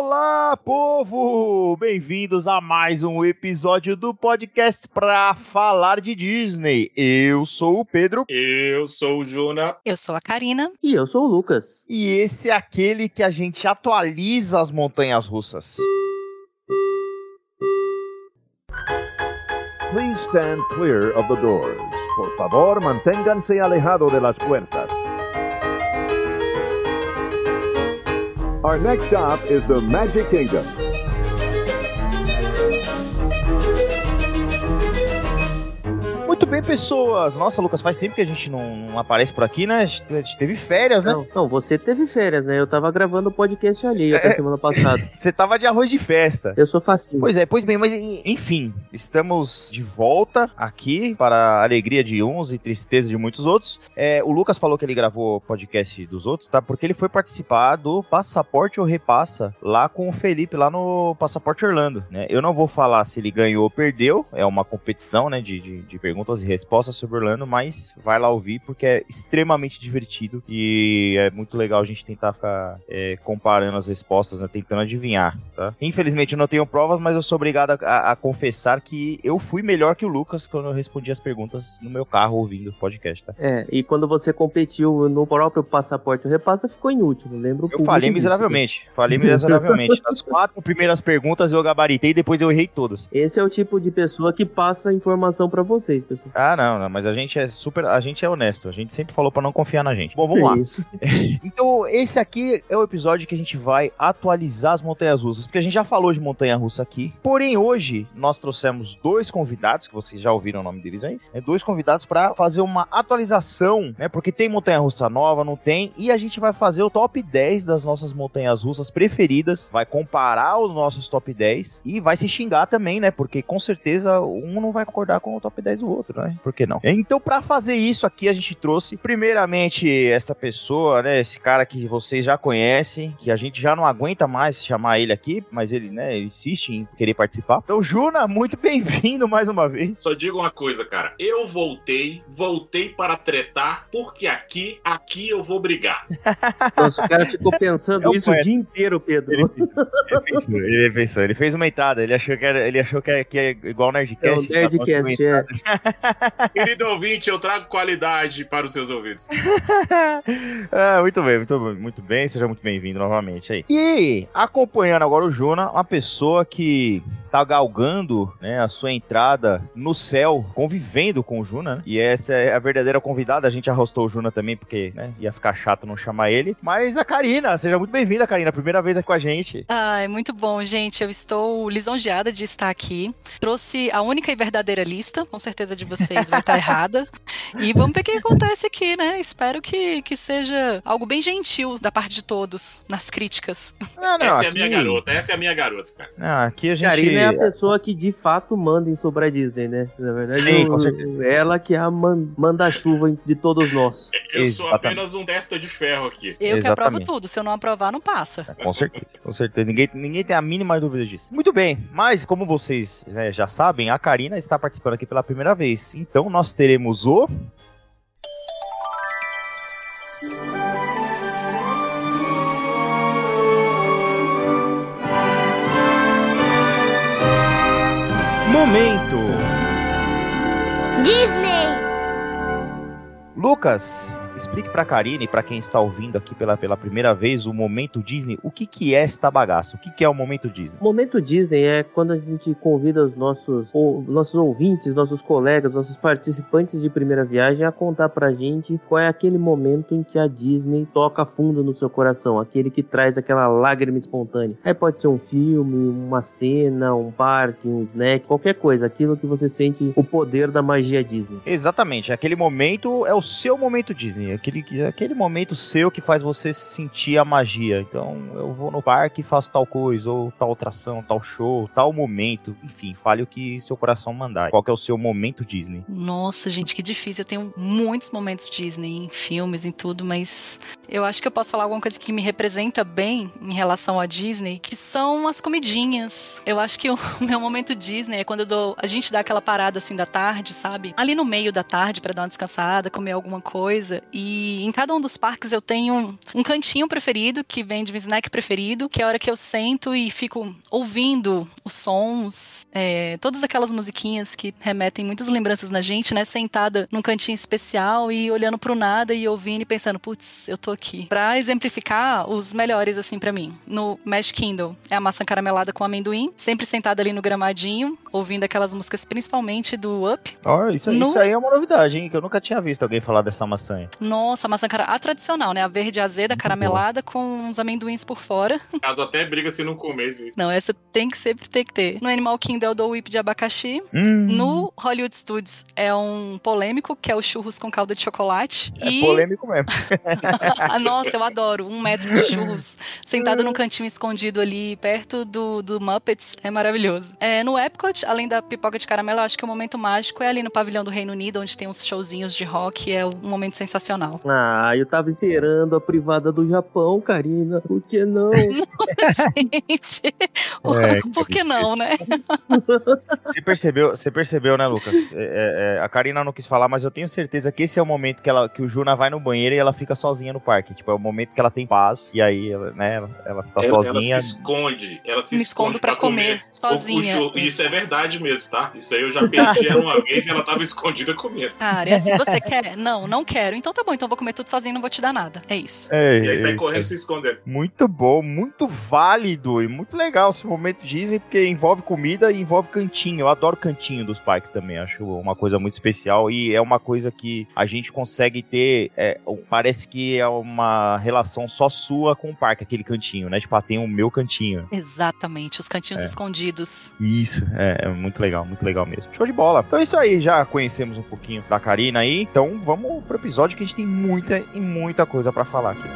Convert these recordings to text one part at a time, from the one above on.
Olá, povo! Bem-vindos a mais um episódio do podcast pra falar de Disney. Eu sou o Pedro. Eu sou o Juna. Eu sou a Karina. E eu sou o Lucas. E esse é aquele que a gente atualiza as montanhas russas. Please stand clear of the doors. Por favor, manténganse alejado de las puertas. Our next stop is the Magic Kingdom. Bem, pessoas. Nossa, Lucas, faz tempo que a gente não, não aparece por aqui, né? A gente, a gente teve férias, né? Não, não, você teve férias, né? Eu tava gravando o podcast ali até É. semana passada. Você tava de arroz de festa. Eu sou facinho. Pois é, pois bem, mas en- enfim, estamos de volta aqui para a alegria de uns e tristeza de muitos outros. É, o Lucas falou que ele gravou o podcast dos outros, tá? Porque ele foi participar do Passaporte ou Repassa lá com o Felipe, lá no Passaporte Orlando, né? Eu não vou falar se ele ganhou ou perdeu, é uma competição, né, de, de, de perguntas e respostas sobre Orlando, mas vai lá ouvir porque é extremamente divertido e é muito legal a gente tentar ficar é, comparando as respostas, né, tentando adivinhar, tá? Infelizmente eu não tenho provas, mas eu sou obrigado a, a- a confessar que eu fui melhor que o Lucas quando eu respondi as perguntas no meu carro ouvindo o podcast, tá? É, e quando você competiu no próprio passaporte ou repassa, ficou em último, lembra o Eu falei disso. miseravelmente, falei miseravelmente. Nas quatro primeiras perguntas eu gabaritei, depois eu errei todas. Esse é o tipo de pessoa que passa informação pra vocês, pessoal. Ah, não, não, mas a gente é super, a gente é honesto, a gente sempre falou pra não confiar na gente. Bom, vamos lá. Isso. Então, esse aqui é o episódio que a gente vai atualizar as montanhas russas, porque a gente já falou de montanha russa aqui. Porém, hoje nós trouxemos dois convidados, que vocês já ouviram o nome deles aí, né? Dois convidados para fazer uma atualização, né? Porque tem montanha russa nova, não tem, e a gente vai fazer o top 10 das nossas montanhas russas preferidas, vai comparar os nossos top 10 e vai se xingar também, né? Porque com certeza um não vai concordar com o top 10 do outro, né? Por que não? Então, para fazer isso aqui, a gente trouxe primeiramente essa pessoa, né? Esse cara que vocês já conhecem, que a gente já não aguenta mais chamar ele aqui, mas ele, né, ele insiste em querer participar. Então, Juna, muito bem-vindo mais uma vez. Só digo uma coisa, cara. Eu voltei, voltei para tretar, porque aqui, aqui eu vou brigar. Nossa, o cara ficou pensando É isso o dia inteiro, Pedro. Ele pensou, ele pensou, ele fez uma entrada, ele achou que era, ele achou que é, que é igual o É Nerdcast. o Nerdcast, é. Querido ouvinte, eu trago qualidade para os seus ouvidos. ah, muito bem, muito, muito bem, seja muito bem-vindo novamente aí. E acompanhando agora o Juna, uma pessoa que tá galgando, né, a sua entrada no céu, convivendo com o Juna, né? E essa é a verdadeira convidada, a gente arrostou o Juna também, porque, né, ia ficar chato não chamar ele. Mas a Karina, seja muito bem-vinda, Karina, primeira vez aqui com a gente. Ai, muito bom, gente. Eu estou lisonjeada de estar aqui. Trouxe a única e verdadeira lista, com certeza de vocês vai estar errada. E vamos ver o que acontece aqui, né? Espero que, que seja algo bem gentil da parte de todos nas críticas. Não, não, essa é a aqui, minha garota, essa é a minha garota, cara. Não, aqui a gente... Karina é a pessoa que de fato manda em sobre a Disney, né? Na verdade, Sim, o- com certeza. ela que é a man- manda-chuva de todos nós. Eu sou Exatamente. apenas um testa de ferro aqui. Eu que aprovo Exatamente. tudo. Se eu não aprovar, não passa. Com certeza, com certeza. Ninguém, ninguém tem a mínima dúvida disso. Muito bem, mas como vocês né, já sabem, a Karina está participando aqui pela primeira vez. Então nós teremos o. Momento! Disney! Lucas, explique pra Karine e pra quem está ouvindo aqui pela, pela primeira vez o Momento Disney, o que, que é esta bagaça? O que, que é o Momento Disney? O momento Disney é quando a gente convida os nossos, ou, nossos ouvintes, nossos colegas, nossos participantes de primeira viagem a contar pra gente qual é aquele momento em que a Disney toca fundo no seu coração, aquele que traz aquela lágrima espontânea. Aí pode ser um filme, uma cena, um parque, um snack, qualquer coisa, aquilo que você sente o poder da magia Disney. Exatamente, aquele momento é o seu momento Disney, aquele, que- aquele momento seu que faz você sentir a magia. Então, eu vou no parque e faço tal coisa, ou tal atração, tal show, tal momento, enfim, fale o que seu coração mandar. Qual é o seu momento Disney? Nossa, gente, que difícil. Eu tenho muitos momentos Disney em filmes, em tudo, mas Eu acho que eu posso falar alguma coisa que me representa bem em relação à Disney, que são as comidinhas. Eu acho que o meu momento Disney é quando dou, a gente dá aquela parada assim da tarde, sabe? Ali no meio da tarde para dar uma descansada, comer alguma coisa. E em cada um dos parques eu tenho um, um cantinho preferido que vende um snack preferido, que é a hora que eu sento e fico ouvindo os sons, é, todas aquelas musiquinhas que remetem muitas lembranças na gente, né? Sentada num cantinho especial e olhando pro nada e ouvindo e pensando, putz, eu tô aqui. Pra exemplificar, os melhores, assim, para mim. No Magic Kindle é a maçã caramelada com amendoim, sempre sentada ali no gramadinho, ouvindo aquelas músicas, principalmente do Up. Ó, isso, No- isso aí é uma novidade, hein? Que eu nunca tinha visto alguém falar dessa maçã. Nossa, a maçã cara... a tradicional, né? A verde azeda, caramelada com uns amendoins por fora. Caso até briga se não comer. Se... Não, essa tem que sempre ter que ter. No Animal Kingdom é o do whip de abacaxi. Hum, No Hollywood Studios é um polêmico, que é o churros com calda de chocolate. é e polêmico mesmo. Ah, Nossa, eu adoro. Um metro de churros, sentado num cantinho escondido ali, perto do, do Muppets, é maravilhoso. É, no Epcot, além da pipoca de caramelo, eu acho que o momento mágico é ali no pavilhão do Reino Unido, onde tem uns showzinhos de rock, é um momento sensacional. Ah, eu tava esperando a privada do Japão, Karina. Por que não? Gente, É, por que não, né? Você percebeu, você percebeu, né, Lucas? É, é, é, a Karina não quis falar, mas eu tenho certeza que esse é o momento que, ela, que o Juna vai no banheiro e ela fica sozinha no parque. Tipo, é o momento que ela tem paz e aí, ela, né, ela, ela tá ela, ela sozinha. se esconde. Ela se Me esconde escondo pra comer, sozinha. O- o- isso é verdade mesmo, tá? Isso aí eu já perdi ela uma vez e ela tava escondida comendo. Cara, e assim, você quer? Não, não quero. Então tá bom, então vou comer tudo sozinho, não vou te dar nada. É isso. É, E aí sai é, correndo se escondendo. Muito bom, muito válido e muito legal esse momento Disney, porque envolve comida e envolve cantinho. Eu adoro cantinho dos parques também, acho uma coisa muito especial e é uma coisa que a gente consegue ter. é, parece que é uma relação só sua com o parque, aquele cantinho, né? Tipo, ah, tem o meu cantinho. Exatamente, os cantinhos É. escondidos. Isso, é, é muito legal, muito legal mesmo. Show de bola. Então é isso aí, já conhecemos um pouquinho da Karina aí. Então vamos pro episódio que a gente tem muita e muita coisa pra falar aqui.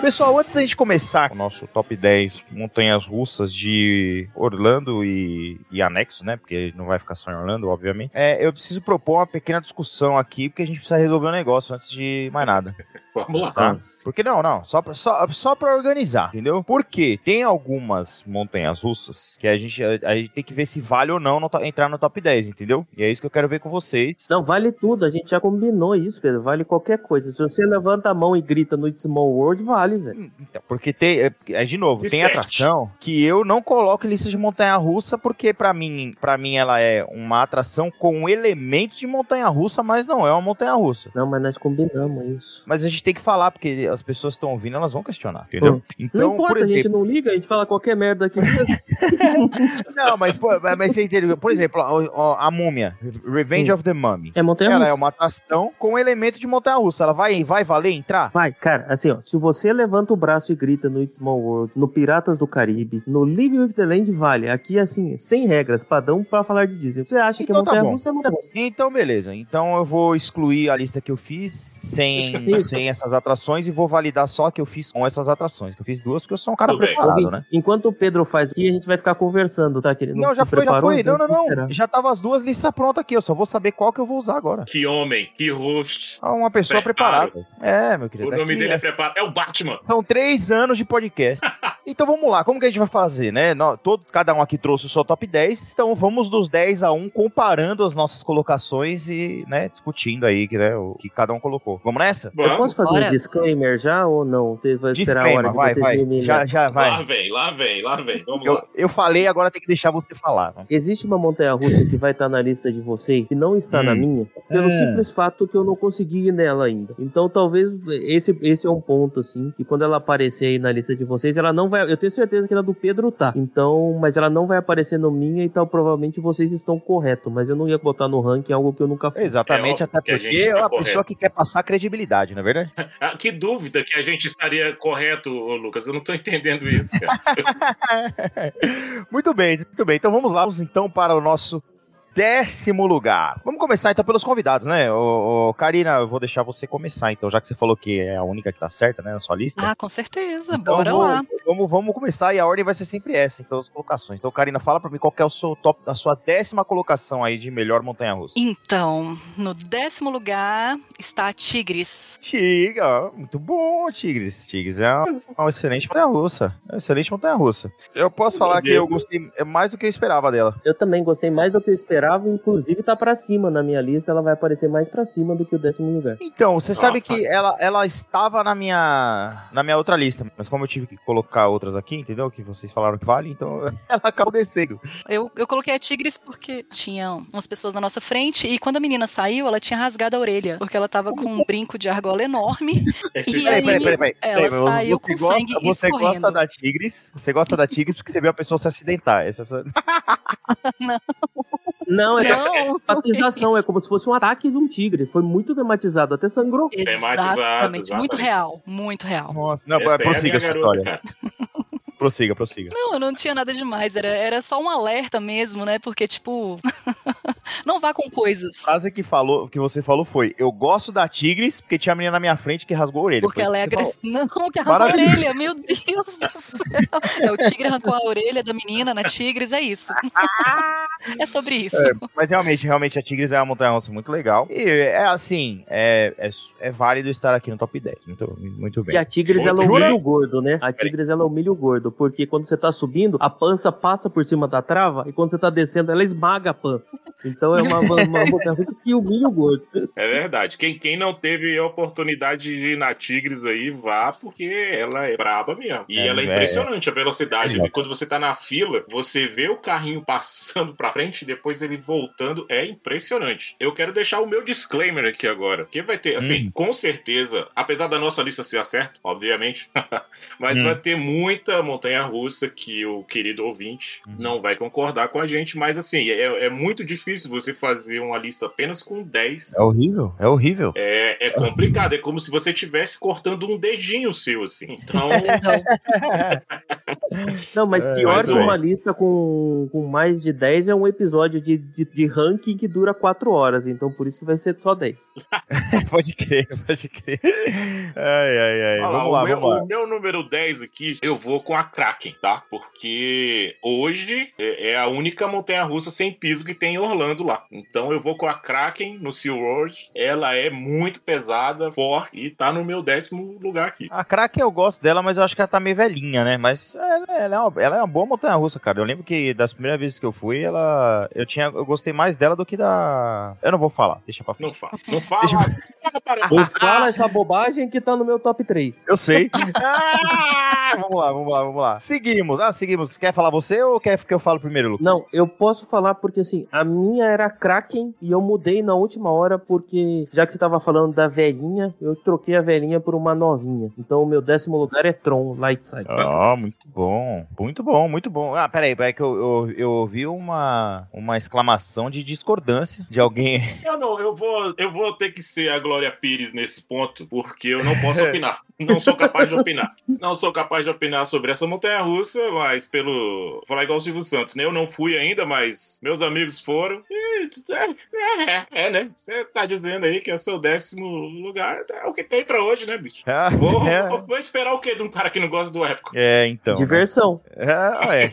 Pessoal, antes da gente começar o nosso top 10 montanhas russas de Orlando e, e anexo, né? Porque não vai ficar só em Orlando, obviamente. É, eu preciso propor uma pequena discussão aqui, porque a gente precisa resolver um negócio antes de mais nada. Vamos lá. Tá? Porque não, não, só pra, só, só pra organizar, entendeu? Porque tem algumas montanhas russas que a gente, a, a gente tem que ver se vale ou não no entrar no top 10, entendeu? E é isso que eu quero ver com vocês. Não, vale tudo. A gente já combinou isso, Pedro. Vale qualquer coisa. Se você levanta a mão e grita no It's Small World, vale, velho. Hum, Então, porque tem, é, é, de novo, tem atração que eu não coloco em lista de montanha russa, porque pra mim, para mim ela é uma atração com elementos de montanha russa, mas não é uma montanha russa. Não, mas nós combinamos isso. Mas a gente tem que falar, porque as pessoas que estão ouvindo, elas vão questionar, entendeu? Então, não importa, por a gente exemplo, não liga, a gente fala qualquer merda aqui mesmo. não, mas, pô, mas você entendeu? Por exemplo, ó, a múmia, Revenge Hum. of the Mummy. É montanha Ela russa. é uma atração com elemento de montanha russa. Ela vai, vai valer entrar? Vai, cara, assim, ó, se você levanta o braço e grita no It's Small World, no Piratas do Caribe, no Live with the Land, vale. Aqui, assim, sem regras, padrão pra falar de Disney. Você acha que é Então tá montanha bom. russa, é montanha russa. Então, beleza. Então eu vou excluir a lista que eu fiz sem, sem essas atrações e vou validar só que eu fiz com essas atrações. Que eu fiz duas porque eu sou um cara Tudo bem. preparado, Ouvintes, né? enquanto o Pedro faz aqui, a gente vai ficar conversando, tá? Que ele Não, já foi, já foi. Não, não, não. Já tava as duas listas prontas aqui. Eu só vou saber qual que eu vou usar agora. Que homem, que rosto. Ah, Uma pessoa Preparo. preparada. É, meu querido. O nome aqui dele é é- preparado. É o Batman. São três anos de podcast. então vamos lá, como que a gente vai fazer, né? Todo, cada um aqui trouxe o seu top 10. Então vamos dos 10 a 1, comparando as nossas colocações e, né, discutindo aí que, né, o que cada um colocou. Vamos nessa? Eu Vamos. posso fazer Bora. um disclaimer já ou não? Você vai esperar a hora Disclaimer, vai, vai. Já, já, Lá vai. vem, lá vem, lá vem. Vamos Eu, lá. eu falei, agora tem que deixar você falar. né? Existe uma montanha russa que vai estar na lista de vocês e não está na Hum. minha, pelo Hum. simples fato que eu não consegui ir nela ainda. Então talvez esse, esse é um ponto, assim, que quando ela aparecer aí na lista de vocês, ela não vai. Eu tenho certeza que ela do Pedro tá. Então, mas ela não vai aparecer no minha, então provavelmente vocês estão corretos. Mas eu não ia botar no ranking algo que eu nunca fiz. Exatamente, É até a porque gente é tá uma correto. pessoa que quer passar credibilidade, não é verdade? Ah, que dúvida que a gente estaria correto, Lucas. Eu não tô entendendo isso, muito bem, muito bem. Então vamos lá, então para o nosso décimo lugar. Vamos começar então pelos convidados, né? Ô, ô, Karina, eu vou deixar você começar, então, já que você falou que é a única que tá certa, né, na sua lista. Ah, com certeza. Então, Bora vamos, lá. Vamos, vamos começar e a ordem vai ser sempre essa, então, as colocações. Então, Karina, fala pra mim qual que é o seu top, a sua décima colocação aí de melhor montanha-russa. Então, no décimo lugar está a Tigres. Tigre, muito bom, Tigres. Tigres é uma, uma excelente montanha-russa. É uma excelente montanha-russa. Eu posso Meu falar que Deus. eu gostei é mais do que eu esperava dela. Eu também gostei mais do que eu esperava, inclusive tá pra cima na minha lista, ela vai aparecer mais pra cima do que o décimo lugar. Então, você sabe Ah, que ela, ela estava na minha, na minha outra lista, mas como eu tive que colocar outras aqui, entendeu? Que vocês falaram que vale, então ela acabou descendo. Eu, eu coloquei a Tigres porque tinha umas pessoas na nossa frente e quando a menina saiu, ela tinha rasgado a orelha, porque ela tava com um brinco de argola enorme. Esse E Peraí, aí, peraí, peraí, peraí. ela Peraí, saiu você com gosta, sangue Você escorrendo. gosta da Tigres, você gosta da Tigres porque você viu a pessoa se acidentar. Essa é a sua... Não, é Não, dramatização, é como se fosse um ataque de um tigre. Foi muito dramatizado, até sangrou. Tematizado, Exatamente, muito exatamente. real, muito real. Nossa, não, Essa é a prossiga minha a sua garota, cara. Prossiga, prossiga. Não, não tinha nada demais, era, era só um alerta mesmo, né? Porque, tipo, não vá com coisas. A frase que, falou, que você falou foi: Eu gosto da Tigres porque tinha a menina na minha frente que rasgou a orelha. Porque ela é agressiva. Não, que arrancou a orelha, meu Deus do céu. É, o tigre arrancou a orelha da menina na Tigres, é isso. É sobre isso. Mas realmente, realmente a Tigres é uma montanha russa muito legal. E é assim, é, é, é válido estar aqui no top 10. Muito, muito bem. E a Tigres, ela Jura? humilha o gordo, né? A Tigres, ela humilha o gordo, porque quando você tá subindo, a pança passa por cima da trava, e quando você tá descendo, ela esmaga a pança. Então é uma, uma, montanha russa que humilha o gordo. É verdade. Quem, quem não teve a oportunidade de ir na Tigres aí, vá, porque ela é braba mesmo. E É, ela é é. impressionante a velocidade. E quando você tá na fila, você vê o carrinho passando pra frente e depois ele voltando. É impressionante. Eu quero deixar o meu disclaimer aqui agora. Que vai ter, assim, Hum. com certeza, apesar da nossa lista ser a certa, obviamente, mas Hum. vai ter muita montanha russa que o querido ouvinte Uhum. não vai concordar com a gente. Mas, assim, é, é muito difícil você fazer uma lista apenas com 10 É horrível, é horrível. é, é complicado, é como se você estivesse cortando um dedinho seu, assim. Então, Não, Não, mas É, pior mas que é. uma lista com, com mais de 10 é um episódio de, de, de ranking que dura 4 horas. Então por isso que vai ser só 10. pode crer, pode crer. Ai, ai, ai. olha vamos lá, o, meu, vamos lá. o meu número 10 aqui, eu vou com a Kraken, tá? Porque hoje é, é a única montanha-russa sem piso que tem em Orlando lá. Então eu vou com a Kraken no SeaWorld. Ela é muito pesada, forte e tá no meu décimo lugar aqui. A Kraken eu gosto dela, mas eu acho que ela tá meio velhinha, né? Mas ela, ela é, uma, ela é uma boa montanha russa, cara. Eu lembro que das primeiras vezes que eu fui, ela. Eu tinha. Eu gostei mais dela do que da. Eu não vou falar, deixa pra frente. Não fala, não fala. Deixa Ou fala essa bobagem que tá no meu top 3. Eu sei. Ah, vamos lá, vamos lá, vamos lá. Seguimos. Ah, seguimos. Quer falar você ou quer que eu falo primeiro, Lucas? Não, eu posso falar porque assim, a minha era Kraken e eu mudei na última hora porque, já que você tava falando da velhinha, eu troquei a velhinha por uma novinha. Então o meu décimo lugar é Tron Lightside. Ah, muito bom. Muito bom, muito bom. Ah, peraí, peraí que eu, eu, eu ouvi uma, uma exclamação de discordância de alguém. Eu não, eu vou, eu vou ter que ser a Glória Pires nesse ponto, porque eu não posso opinar. Não sou capaz de opinar. Não sou capaz de opinar sobre essa montanha russa, mas pelo. Vou falar igual o Silvio Santos, né? Eu não fui ainda, mas meus amigos foram. E, é, é, é, né? Você tá dizendo aí que é o seu décimo lugar. É o que tem pra hoje, né, bicho? Ah, Vou, é, vou- vou esperar o quê de um cara que não gosta do épico? é, então. Diversão. É, é.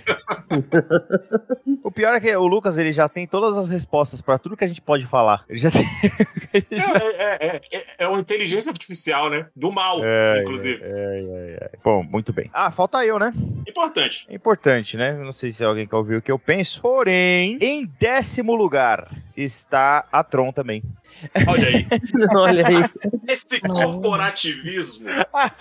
o pior é que o Lucas ele já tem todas as respostas pra tudo que a gente pode falar. Ele já tem. É, é, é, é, é uma inteligência artificial, né? Do mal, É, inclusive. é, é, é. Bom, muito bem. Ah, falta eu, né? Importante. É importante, né? Não sei se alguém quer ouvir o que eu penso. Porém, em décimo lugar está a Tron também. Olha aí. Olha aí. Esse Não. corporativismo.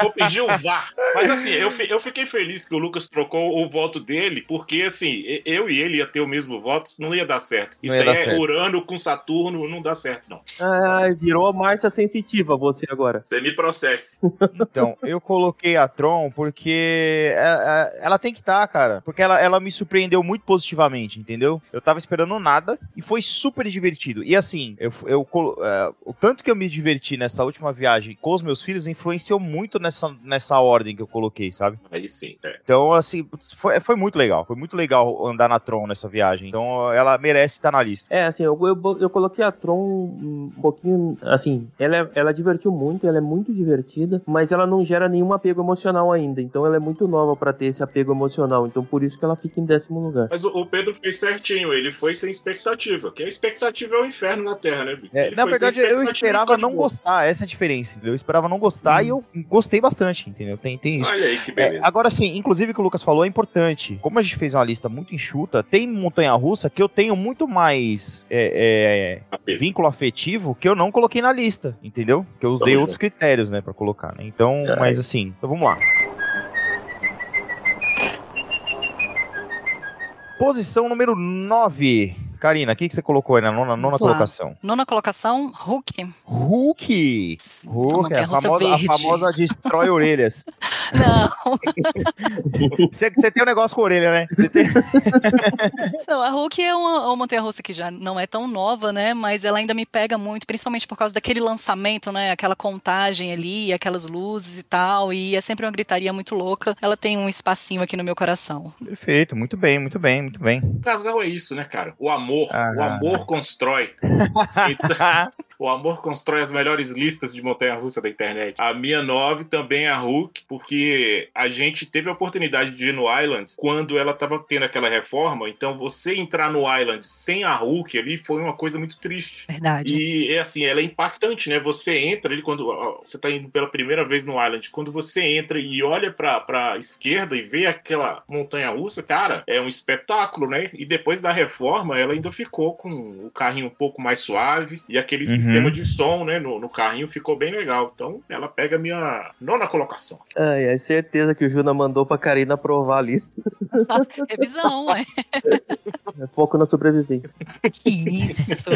Vou pedir o VAR. Mas assim, eu, eu fiquei feliz que o Lucas trocou o voto dele, porque assim, eu e ele ia ter o mesmo voto, não ia dar certo. Isso aí é certo. Urano com Saturno, não dá certo, não. Ai, virou a Márcia sensitiva você agora. Você me processe. Então, eu coloquei a Tron porque é- é- ela tem que estar, cara. Porque ela, ela me surpreendeu muito positivamente, entendeu? Eu tava esperando nada e foi super divertido. E assim, eu, eu é, o tanto que eu me diverti nessa última viagem com os meus filhos influenciou muito nessa, nessa ordem que eu coloquei, sabe? Aí sim, é. Então, assim, foi, foi muito legal. Foi muito legal andar na Tron nessa viagem. Então, ela merece estar na lista. É, assim, eu, eu, eu coloquei a Tron um pouquinho, assim, ela, é- ela divertiu muito, ela é muito divertida, mas ela não gera nenhum apego emocional ainda, então ela é muito nova pra ter esse apego emocional, então por isso que ela fica em décimo lugar. Mas o, o Pedro fez certinho, ele foi sem expectativa. Que a expectativa é o inferno na Terra, né? É, Ele na verdade, eu esperava não gostar. Essa é a diferença, entendeu? Eu esperava não gostar e eu gostei bastante, entendeu? Tem, tem isso. Olha aí que É, beleza. agora sim, inclusive o que o Lucas falou é importante. Como a gente fez uma lista muito enxuta, tem montanha-russa que eu tenho muito mais é, é, vínculo afetivo que eu não coloquei na lista, entendeu? Que eu usei Vamos outros critérios, né, pra colocar, né? Então, É. mas assim, então vamos lá. Posição número 9. Karina, o que, você colocou aí na nona, nona colocação? Nona colocação, Hulk. Hulk! Hulk, a montanha-russa famosa, a famosa destrói orelhas. Não, Você, você tem um negócio com orelha, né? Você tem- não, a Hulk é uma, uma montanha-russa que já não é tão nova, né? Mas ela ainda me pega muito, principalmente por causa daquele lançamento, né? Aquela contagem ali, aquelas luzes e tal. E é sempre uma gritaria muito louca. Ela tem um espacinho aqui no meu coração. Perfeito, muito bem, muito bem, muito bem. O casal é isso, né, cara? O amor. Ah. O amor constrói. Então, o amor constrói as melhores listas de montanha-russa da internet. A minha 9 também é a Hulk, porque a gente teve a oportunidade de ir no Island quando ela tava tendo aquela reforma. Então, você entrar no Island sem a Hulk ali foi uma coisa muito triste. Verdade. E é assim, ela é impactante, né? Você entra ali quando você tá indo pela primeira vez no Island, quando você entra e olha pra, pra esquerda e vê aquela montanha russa, cara, é um espetáculo, né? E depois da reforma, ela ainda ficou com o carrinho um pouco mais suave e aquele Uhum. Sistema de som, né, no, no carrinho ficou bem legal. Então, ela pega a minha nona colocação. Ai, é certeza que o Juna mandou pra Karina aprovar a lista. Revisão, ué. É foco na sobrevivência. Que isso.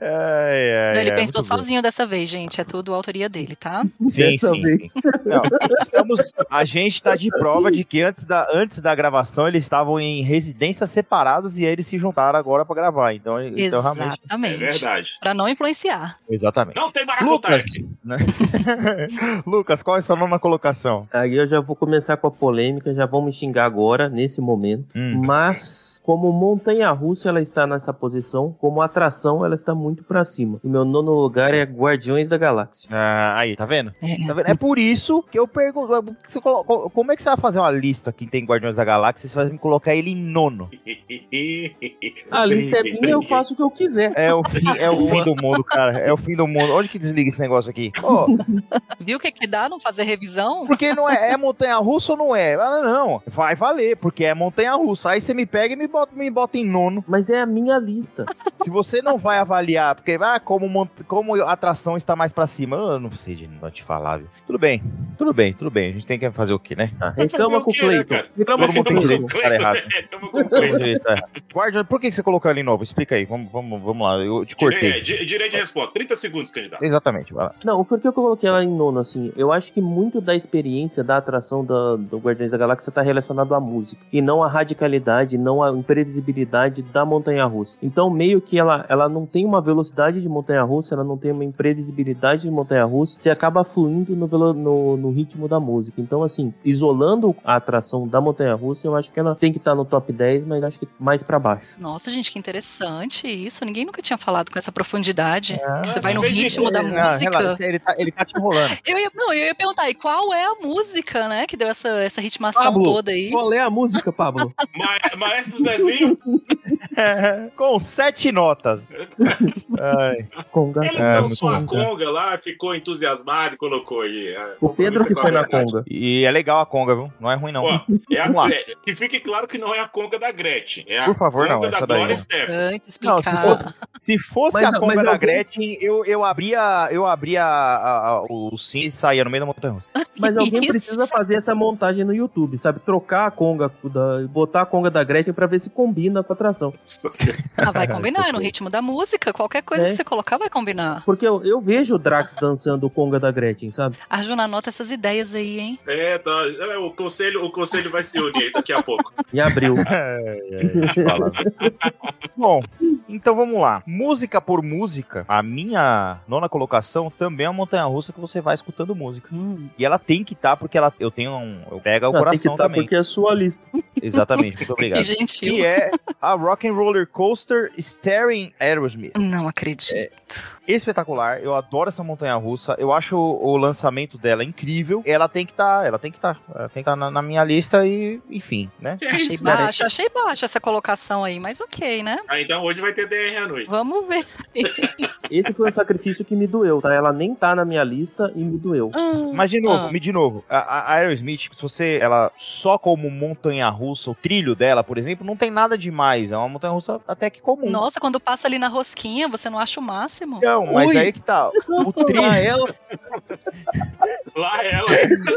Ai, ai, Não, ele ai, pensou muito bom. sozinho dessa vez, gente. É tudo autoria dele, tá? Sim, Dessa sim. vez. Não, estamos, a gente tá de prova de que antes da, antes da gravação eles estavam em residências separadas e aí eles se juntaram agora pra gravar. Então, então realmente. É Exatamente. verdade. Pra não influenciar. Exatamente. Não tem maracutaia Lucas, aqui. né? Lucas, qual é a sua nona colocação? Aí eu já vou começar com a polêmica, já vão me xingar agora, nesse momento. Hum. Mas, como montanha-russa ela está nessa posição, como atração ela está muito pra cima. E meu nono lugar é Guardiões da Galáxia. Ah, aí, tá vendo? É. Tá vendo? É por isso que eu pergunto. co- Como é que você vai fazer uma lista que tem Guardiões da Galáxia e você vai me colocar ele em nono? A lista é minha, eu faço o que eu quiser. É o fim, é o fim do mundo, cara. É o fim do mundo. Onde que desliga esse negócio aqui? Ô, Viu o que, que dá não fazer revisão? porque não é, é montanha russa ou não é? Ah, não. Vai valer, porque é montanha russa. Aí você me pega e me bota, me bota em nono. Mas é a minha lista. Se você não vai avaliar, porque ah, como, mont- como a atração está mais pra cima, eu não sei de não te falar, viu? Tudo bem, tudo bem, tudo bem. A gente tem que fazer o quê, né? Ah, Reclama com o né, Cleiton. Reclama com o Cleiton. Reclama com o Cleiton. Guardião, por que você colocou ele novo? Explica aí, vamos, vamos, vamos lá. Eu te cortei. di- Direito de resposta. 30 segundos, candidato. Exatamente, vai lá. Não, por que eu coloquei ela em nono, assim? Eu acho que muito da experiência, da atração da- do Guardiões da Galáxia tá relacionado à música. E não à radicalidade, não à imprevisibilidade da montanha-russa. Então, meio que ela, ela não tem uma velocidade de montanha-russa, ela não tem uma imprevisibilidade de montanha-russa, você acaba fluindo no, velo- no, no ritmo da música. Então, assim, isolando a atração da montanha-russa, eu acho que ela tem que estar no top 10, mas acho que mais pra baixo. Nossa, gente, que interessante isso. Ninguém nunca tinha falado com essa profundidade. Você vai no ritmo da Ah, música. relaxa, ele, tá, ele tá te enrolando. Eu ia, não, eu ia perguntar, e qual é a música, né, que deu essa, essa ritmação Pablo, toda aí? Qual é a música, Pablo? Ma- Maestro Zezinho, Com sete notas. Ai, Conga. ele É, dançou a conga lá, ficou entusiasmado e colocou aí. Ah, O Pedro que foi é na conga. e é legal a conga, viu? Não é ruim, não. Ó, é a, Vamos lá. é- que fique claro que não é a conga da Gretchen. É a Por favor, não, conga da essa daí Gloria não. Stefan. Não, explicar. se Se fosse Mas- a conga mas da alguém- Gretchen, eu, eu abria, eu abria a- a- o sim e saía no meio da montanha russa. Mas alguém Isso. precisa fazer essa montagem no YouTube, sabe? Trocar a conga, da, botar a conga da Gretchen pra ver se combina com a atração. Ah, vai combinar, é no ritmo da música. Qualquer coisa É. que você colocar vai combinar. Porque eu, eu vejo o Drax dançando o conga da Gretchen, sabe? A Juna anota essas ideias aí, hein? É, tá. É, o, conselho, o conselho vai se unir daqui a pouco. Em abril. a gente fala. Bom, então vamos lá. Música por música, a minha nona colocação também é uma montanha russa que você vai escutando música. Hum, E ela tem que estar porque ela eu tenho um, eu pego o Não, tem que coração estar também. porque é a sua lista. Exatamente, muito que obrigado. gentil. Que é a Rock and Roller Coaster Starring Aerosmith. Não acredito. Espetacular. Eu adoro essa montanha russa. Eu acho o, o lançamento dela incrível. Ela tem que estar, ela tem que estar, ela tem que estar na, na minha lista e, enfim, né? Que é Achei baixa, achei baixa essa colocação aí, mas ok, né? Ah, então hoje vai ter DR à noite. Vamos ver. Esse foi um sacrifício que me doeu, tá? Ela nem tá na minha lista e me doeu. Hum, Mas de novo, Ah. me de novo, a, a Aerosmith, se você, ela só como montanha russa, o trilho dela, por exemplo, não tem nada demais. É uma montanha russa até que comum. Nossa, quando passa ali na rosquinha, você não acha o máximo? Então, mas Ui. aí que tá. O trilho. Lá ela, Lá ela.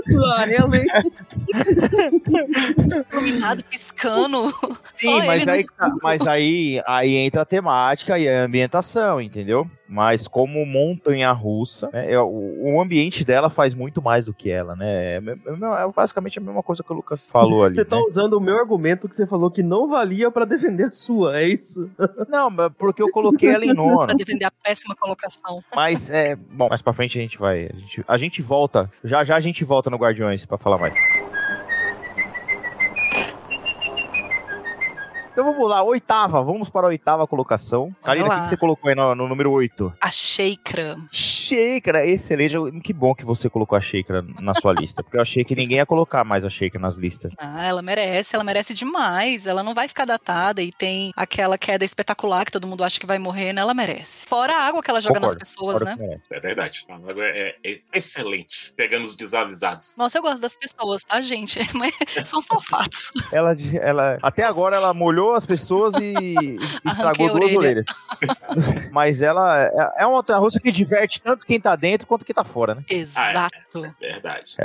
lá ela, hein? Iluminado, piscando. Sim, Só mas aí, que tá, mas aí, aí entra a temática e a ambientação, entendeu? Mas como montanha russa, né, é, o, o ambiente dela faz muito mais do que ela, né? É, me- é basicamente a mesma coisa que o Lucas falou ali. Você tá né? usando o meu argumento que você falou que não valia pra defender a sua, é isso? Não, mas porque eu coloquei ela em nono. Pra defender a péssima colocação. Mas é. Bom, mais pra frente a gente vai. A gente, a gente volta. Já já a gente volta no Guardiões pra falar mais. Então vamos lá, oitava. Vamos para a oitava colocação. Karina, o que, você colocou aí no, no número 8? A Sheikra. Sheikra, excelente. Que bom que você colocou a Sheikra na sua lista. Porque eu achei que ninguém ia colocar mais a Sheikra nas listas. Ah, ela merece, ela merece demais. Ela não vai ficar datada e tem aquela queda espetacular que todo mundo acha que vai morrer, né? Ela merece. Fora a água que ela joga nas Concordo, pessoas, Fora né? É verdade. A água é, é excelente. Pegando os desavisados. Nossa, eu gosto das pessoas, tá, gente? Mas são só fatos. Ela, ela, até agora ela molhou as pessoas e estragou duas orelha. orelhas. Mas ela é- é uma montanha russa que diverte tanto quem tá dentro quanto quem tá fora, né? Exato. Verdade.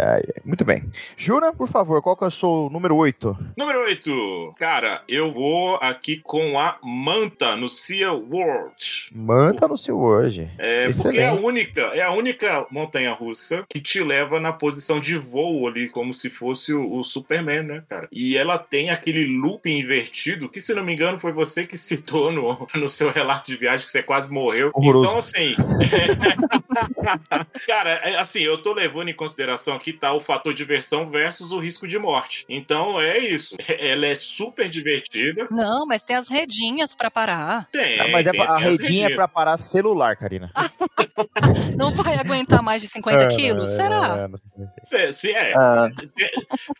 Muito bem. Jura, por favor, qual que é o seu número 8? Número 8. Cara, eu vou aqui com a Manta no Sea World. Manta no seu hoje. É, porque é a Excelente. única, é a única montanha russa que te leva na posição de voo ali, como se fosse o, o Superman, né, cara? E ela tem aquele loop invertido, que se não me engano foi você que citou no, no seu relato de viagem que você quase morreu. Horroroso. Então, assim. cara, é, assim, eu tô levando em consideração aqui tá o fator diversão versus o risco de morte. Então é isso. Ela é super divertida. Não, mas tem as redinhas pra parar. Tem. Ah, mas é tem- pra- a redinha é pra parar celular, Karina. Não vai aguentar mais de 50 quilos? Será? É. Se, se é. Ah,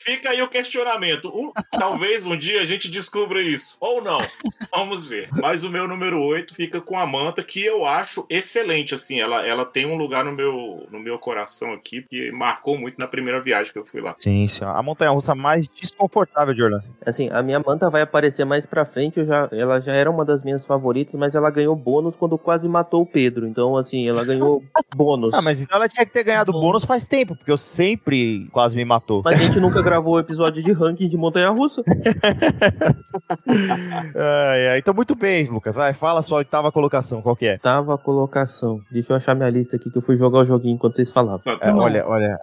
Fica aí o questionamento. Um- talvez um dia a gente descubra isso. Ou não. Vamos ver. Mas o meu número 8 fica com a manta, que eu acho excelente. Assim, ela, ela tem um lugar no meu, no meu coração aqui, que marcou muito na primeira viagem que eu fui lá. Sim, sim. A montanha russa mais desconfortável de Orlando. assim, a minha manta vai aparecer mais pra frente. Eu já, ela já era uma das minhas favoritas, mas ela ganhou bônus quando quase matou o Pedro. Então, assim, ela ganhou bônus. Ah, mas então ela tinha que ter ganhado bônus faz tempo, porque eu sempre quase me matou. Mas a gente nunca gravou o episódio de ranking de montanha ai, então muito bem, Lucas. Vai, fala a sua oitava colocação, qual que é? Tava a colocação. Deixa eu achar minha lista aqui que eu fui jogar o joguinho enquanto vocês falavam. É, olha, olha.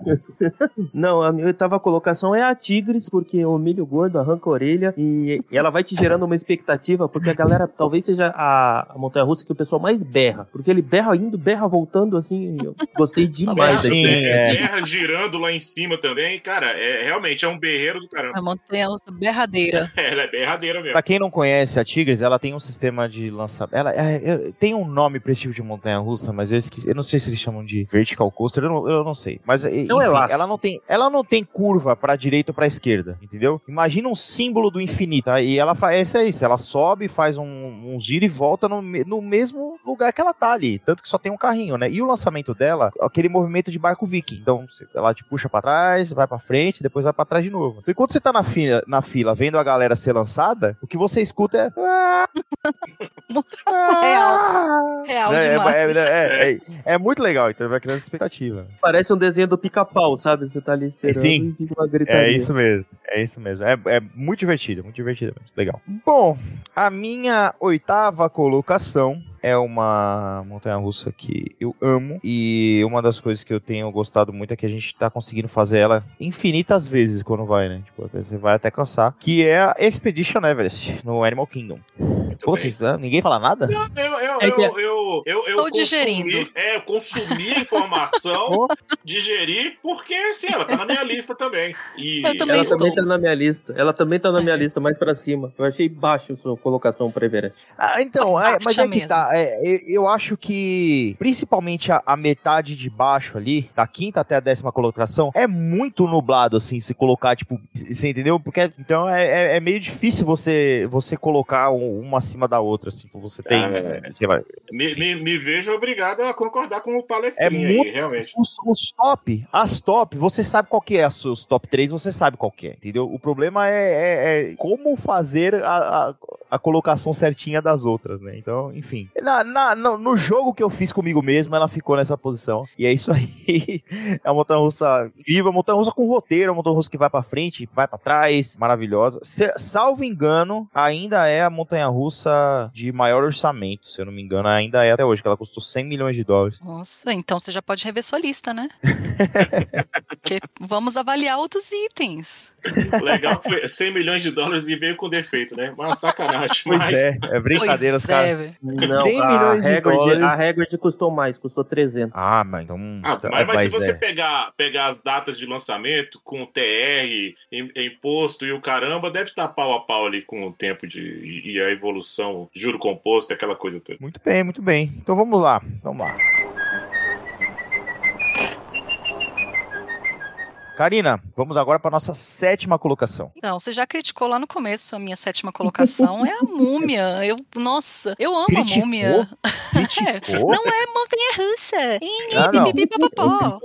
Não, a minha oitava colocação é a Tigres, porque o milho gordo arranca a orelha e ela vai te gerando uma expectativa, porque a galera talvez seja a, a montanha russa que o pessoal mais berra. Porque ele berra indo, berra voltando, assim. Eu gostei demais Sim, experiência. é. Guerra girando lá em cima também. Cara, é, realmente é um berreiro do caramba. A montanha russa berradeira. Ela é berradeira mesmo. Pra quem não conhece a Tigres, ela tem um sistema de lançamento. Ela é- é- tem um nome pra esse tipo de montanha russa, mas eu esqueci. Eu não sei se eles chamam de vertical coaster, eu não, eu não sei. Mas enfim, elástico. ela não tem, ela não tem curva pra direita ou pra esquerda, entendeu? Imagina um símbolo do infinito. tá? E ela faz é isso, ela sobe, faz um, um giro e volta no, no mesmo lugar que ela tá ali, tanto que só tem um carrinho, né? E o lançamento dela, aquele movimento de barco viking. Então, ela te puxa pra trás, vai pra frente, depois vai pra trás de novo. Então, enquanto você tá na fila, na fila vendo a galera ser lançada, o que você escuta é "Ah, ah". Real É, demais. é, é, é, é muito legal, então vai criando expectativa. Parece um desenho do pica-pau, sabe? Você tá ali esperando Sim. e fica uma gritaria. É isso mesmo, é isso mesmo. É, é muito divertido, muito divertido mesmo. Legal. Bom, a minha oitava colocação é uma montanha russa que eu amo e uma das coisas que eu tenho gostado muito é que a gente tá conseguindo fazer ela infinitas vezes quando vai, né? Tipo, você vai até cansar. Que é a Expedition Everest no Animal Kingdom. Muito Pô, vocês, né? ninguém fala nada? Não, eu, eu, É que- eu, eu, eu, consumi, digerindo. é, eu consumi a informação, digeri, porque assim, ela tá na minha lista também. E Eu também Ela estou. também tá na minha lista. Ela também tá na minha lista, mais pra cima. Eu achei baixo a sua colocação pra Everest. Ah, então, é, mas é que tá. é, eu, eu acho que, principalmente a, a metade de baixo ali, da quinta até a décima colocação, é muito nublado, assim, se colocar, tipo, você entendeu? Porque, então, é, é- é meio difícil você, você colocar um- uma acima da outra, assim, tipo, você tem... Ah, é. você vai- me, me, me vejo obrigado a concordar com o palestrinho É aí, muito- realmente. Os, os top, as top, você sabe qual que é, os seus top 3, você sabe qual que é, entendeu? O problema é, é- é como fazer a, a, a colocação certinha das outras, né? Então, enfim. Na, na- no, jogo que eu fiz comigo mesmo, ela ficou nessa posição. E é isso aí. É uma montanha russa incrível, montanha russa com roteiro, uma montanha russa que vai pra frente, vai pra trás, maravilhosa. Se- salvo engano, ainda é a montanha russa de maior orçamento, se eu não me engano, ainda é até hoje, que ela custou 100 milhões de dólares. Nossa, então você já pode rever sua lista, né? Porque vamos avaliar outros itens. Legal foi 100 milhões de dólares e veio com defeito, né? Uma sacanagem. Pois mas é, é brincadeira, os pois caras. é. Não, 100 a milhões de dólares. A Hagrid custou mais, custou 300. Ah, mas então. Ah, mas, mas se você é. pegar, pegar as datas de lançamento com TR, im- imposto e o caramba, deve estar pau a pau ali com o tempo de, e, e a evolução, juro composto, aquela coisa toda. Muito bem, muito bem. Então vamos lá, vamos lá. Karina, vamos agora para nossa sétima colocação. Então, você já criticou lá no começo a minha sétima colocação. É a múmia. Eu, nossa, eu amo Criticou? a múmia. Criticou? Não é montanha russa. Ah, não.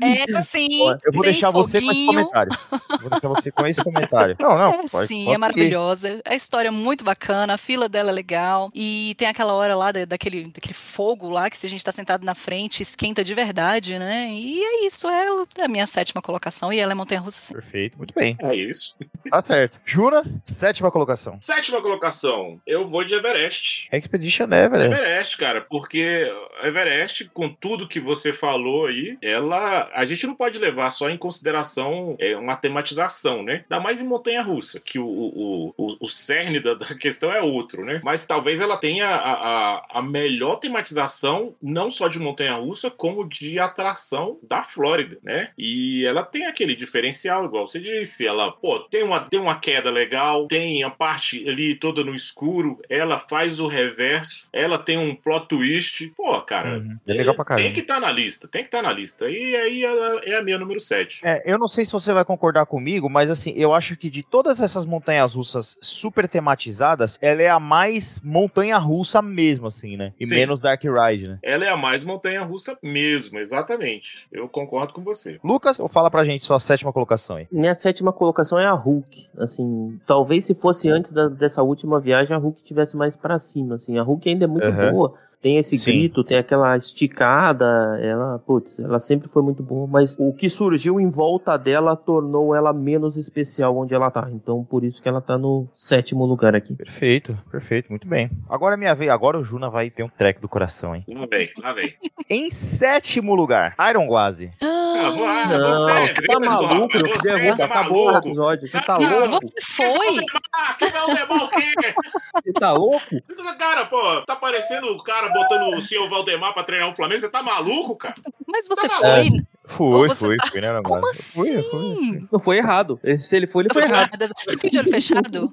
É sim. Eu vou deixar você com esse foguinho. comentário. Eu Vou deixar você com esse comentário. Não, não. É, pode- sim, pode é maravilhosa. A história é muito bacana, a fila dela é legal. E tem aquela hora lá da- daquele, daquele fogo lá, que se a gente tá sentado na frente, esquenta de verdade, né? E é isso, é a minha sétima colocação. E ela é montanha-russa, sim. Perfeito, muito bem. É isso. Tá certo. Juna, sétima colocação. Sétima colocação, eu vou de Everest. Expedition Everest. Everest, cara, porque Everest, com tudo que você falou aí, ela. A gente não pode levar só em consideração é, uma tematização, né? Ainda mais em Montanha Russa, que o, o, o, o cerne da, da questão é outro, né? Mas talvez ela tenha a, a, a melhor tematização, não só de Montanha Russa, como de atração da Flórida, né? E ela tem aquele diferencial, igual você disse, ela, pô, tem uma, tem uma queda legal, tem a parte ali toda no escuro, ela faz o reverso, ela tem um plot twist. Pô, cara, Uhum. É legal pra caramba. tem que estar na lista, tem que estar na lista. E aí ela é a minha número 7. É, eu não sei se você vai concordar comigo, mas assim, eu acho que de todas essas montanhas russas super tematizadas, ela é a mais montanha russa mesmo, assim, né? E Sim. menos Dark Ride, né? Ela é a mais montanha russa mesmo, exatamente. Eu concordo com você. Lucas, fala pra gente sua sétima colocação aí. Minha sétima colocação é a Hulk. Assim, talvez se fosse antes da- dessa última viagem, a Hulk tivesse mais pra cima. Assim, a Hulk ainda é muito Aham. boa. Tem esse Sim. grito, tem aquela esticada, ela, putz, ela sempre foi muito boa, mas o que surgiu em volta dela tornou ela menos especial onde ela tá. Então, por isso que ela tá no sétimo lugar aqui. Perfeito, perfeito, muito bem. Agora é minha vez, agora o Juna vai ter um treco do coração, hein? Lá vem, lá vem. Em sétimo lugar, Iron Guazi. Ah, ah, Não, você é você tá maluco, você que é derruba, acabou o maluco. episódio. Você tá Ah, louco? Você foi? Ah, que vai o Demar o quê? Você tá louco? Cara, pô, tá parecendo o cara botando o senhor Valdemar pra treinar o Flamengo. Você tá maluco, cara? Mas você Tá foi? Foi, foi, tá- foi, né, Como Guazi? Fui, fui. assim? Não foi errado. Se ele foi, ele foi errado. Você foi de olho fechado?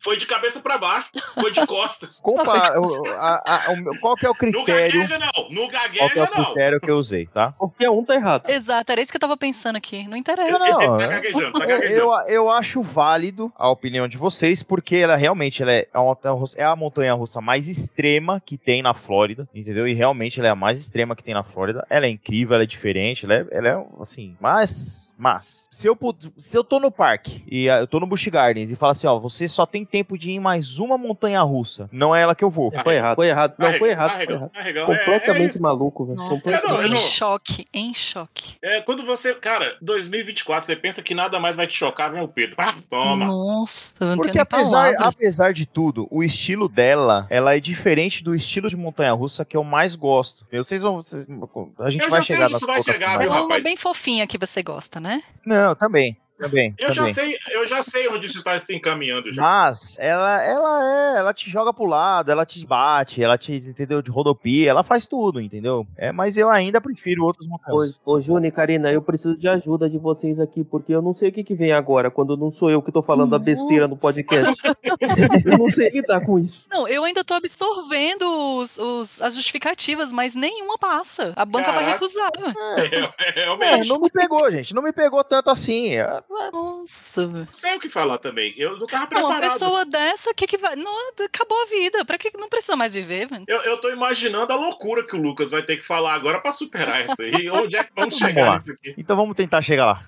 Foi de cabeça pra baixo, foi de costas. Compa- o- a- a- o meu- qual que é o No critério? gagueja não, no Qual que é gagueja o não. critério que eu usei, tá? Qualquer um tá errado. Exato, era isso que eu tava pensando aqui. Não interessa. Esse Não, tá gaguejando, tá Eu, gaguejando. eu, eu acho válido a opinião de vocês, porque ela realmente ela é, a montanha russa, é a montanha russa mais extrema que tem na Flórida, entendeu? E realmente ela é a mais extrema que tem na Flórida. Ela é incrível, ela é diferente, ela é, ela é assim, mas. Mas, se eu, se eu tô no parque e eu tô no Busch Gardens e fala assim, ó, você só tem tempo de ir em mais uma montanha russa, não é ela que eu vou. Foi errado, foi errado. Não, foi errado, foi errado. arregão. É- é Completamente isso. maluco, velho. Nossa, eu É, estou não, eu em choque, em choque. É, quando você, cara, 2024, você pensa que nada mais vai te chocar, vem o Pedro. Pá, toma. Nossa, eu não Porque apesar, palavras. apesar de tudo, o estilo dela, ela é diferente do estilo de montanha-russa que eu mais gosto. entendeu? Vocês vão, vocês- a gente Eu vai já sei chegar isso vai chegar. É uma rapaz? bem fofinha que você gosta, né? Não, também, também, Eu já também. sei, eu já sei onde isso está se encaminhando já. Mas ela, ela é, ela te joga pro lado, ela te bate, ela te, entendeu, de rodopia, ela faz tudo, entendeu? É, mas eu ainda prefiro outros Ô, montanhas. ô Júnior e Karina, eu preciso de ajuda de vocês aqui, porque eu não sei o que, que vem agora, quando não sou eu que tô falando a besteira no Nossa. podcast. eu não sei lidar com isso. Não, eu ainda tô absorvendo os, os- as justificativas, mas nenhuma passa. A banca vai Caraca. recusar. É, é, É, realmente. não me pegou, gente, não me pegou tanto assim. É, Nossa. Não sei o que falar também. Eu não tava Não, preparado. uma pessoa dessa, o que que vai... Não, acabou a vida. Pra que não precisa mais viver, velho? Eu, eu tô imaginando a loucura que o Lucas vai ter que falar agora pra superar isso aí. Onde é que vamos Vamos chegar lá. nisso aqui? Então vamos tentar chegar lá.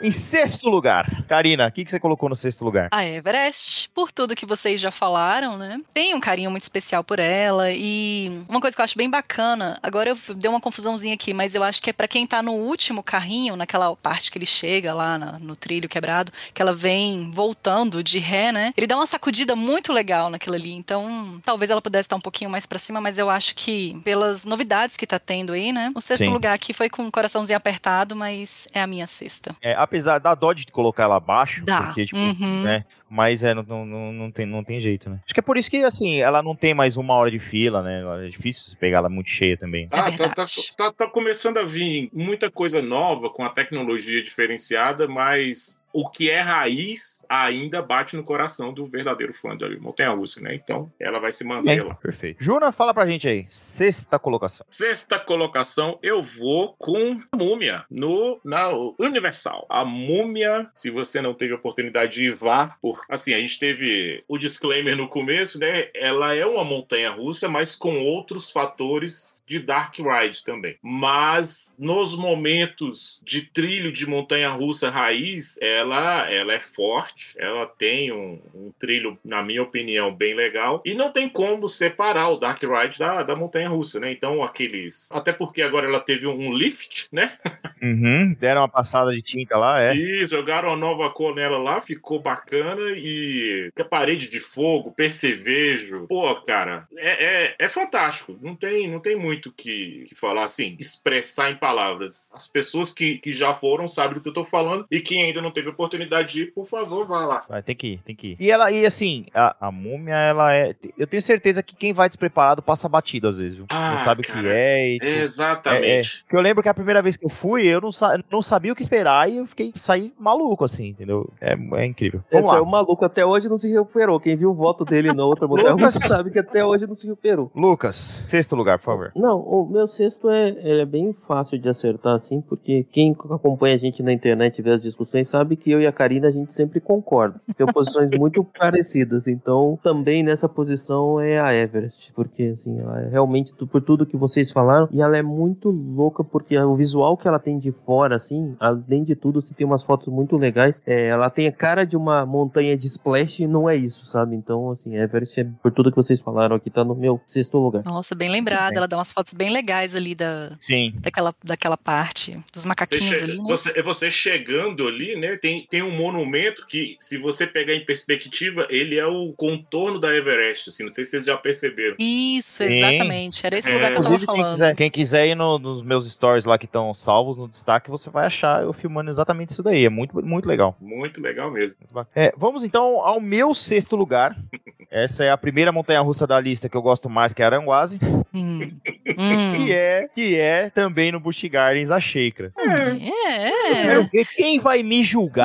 Em sexto lugar, Karina, o que, que você colocou no sexto lugar? A Everest, por tudo que vocês já falaram, né? Tem um carinho muito especial por ela e uma coisa que eu acho bem bacana, agora eu dei uma confusãozinha aqui, mas eu acho que é pra quem tá no último carrinho, naquela parte que ele chega lá na- no trilho quebrado, que ela vem voltando de ré, né? Ele dá uma sacudida muito legal naquilo ali, então talvez ela pudesse estar um pouquinho mais pra cima, mas eu acho que pelas novidades que tá tendo aí, né? O sexto Sim. lugar aqui foi com o coraçãozinho apertado, mas é a minha sexta. É, apesar da dó de colocar ela abaixo, Dá. porque, tipo, Uhum. né? Mas é, não, não, não, tem, não tem jeito, né? Acho que é por isso que, assim, ela não tem mais uma hora de fila, né? É difícil você pegar ela muito cheia também. É Ah, tá, tá, verdade. tá- tá começando a vir muita coisa nova com a tecnologia diferenciada, mas o que é raiz ainda bate no coração do verdadeiro fã da Montanha Russa, né? Então ela vai se manter lá. Perfeito. Juna, fala pra gente aí. Sexta colocação. Sexta colocação, eu vou com a Múmia no na Universal. A Múmia, se você não teve a oportunidade de ir, vá. Por, assim, a gente teve o disclaimer no começo, né? Ela é uma montanha russa, mas com outros fatores de Dark Ride também. Mas nos momentos de trilho de montanha russa raiz, ela, ela é forte, ela tem um, um trilho, na minha opinião, bem legal. E não tem como separar o Dark Ride da, da montanha russa, né? Então, aqueles. Até porque agora ela teve um lift, né? Uhum. Deram uma passada de tinta lá, é. E jogaram uma nova cor nela lá, ficou bacana. E a parede de fogo, percevejo. Pô, cara, é, é, é fantástico. Não tem, não tem muito o que, que falar assim, expressar em palavras. As pessoas que, que já foram sabem do que eu tô falando. E quem ainda não teve oportunidade de ir, por favor, vá lá. Vai, tem que ir, tem que ir. E ela, e assim, a, a múmia, ela é. Eu tenho certeza que quem vai despreparado passa batido às vezes, viu? Ah, não sabe o que é e. tipo, Exatamente. Porque eu lembro que a primeira vez que eu fui, eu não, sa- não sabia o que esperar e eu fiquei saí maluco, assim, entendeu? É, é incrível. Vamos Esse lá. é o maluco até hoje não se recuperou. Quem viu o voto dele na outra Lucas. sabe que até hoje não se recuperou. Lucas, sexto lugar, por favor. Não, o meu sexto é, ele é bem fácil de acertar, assim, porque quem acompanha a gente na internet e vê as discussões sabe que eu e a Karina a gente sempre concorda. Tem posições muito parecidas, então também nessa posição é a Everest, porque assim, ela é realmente por tudo que vocês falaram, e ela é muito louca porque o visual que ela tem de fora, assim, além de tudo, você tem umas fotos muito legais. É, ela tem a cara de uma montanha de splash e não é isso, sabe? Então, assim, Everest é por tudo que vocês falaram aqui, tá no meu sexto lugar. Nossa, bem lembrada. Ela dá umas fotos bem legais ali da, Sim. daquela, daquela parte, dos Você, macaquinhos che- ali, né? você, você chegando ali, né? Tem, tem um monumento que, se você pegar em perspectiva, ele é o contorno da Everest. Assim, não sei se vocês já perceberam. Isso, Sim. exatamente. Era esse É. lugar que eu tava Inclusive, quem falando. quiser, quem quiser ir no- nos meus stories lá que estão salvos no destaque, você vai achar eu filmando exatamente isso daí. É muito, muito legal. Muito legal mesmo. É, vamos então ao meu sexto lugar. Essa é a primeira montanha russa da lista que eu gosto mais, que é a Aranguase. Hum. Hum. Que é, que é também no Busch Gardens a Sheikra. É. quero ver quem vai me julgar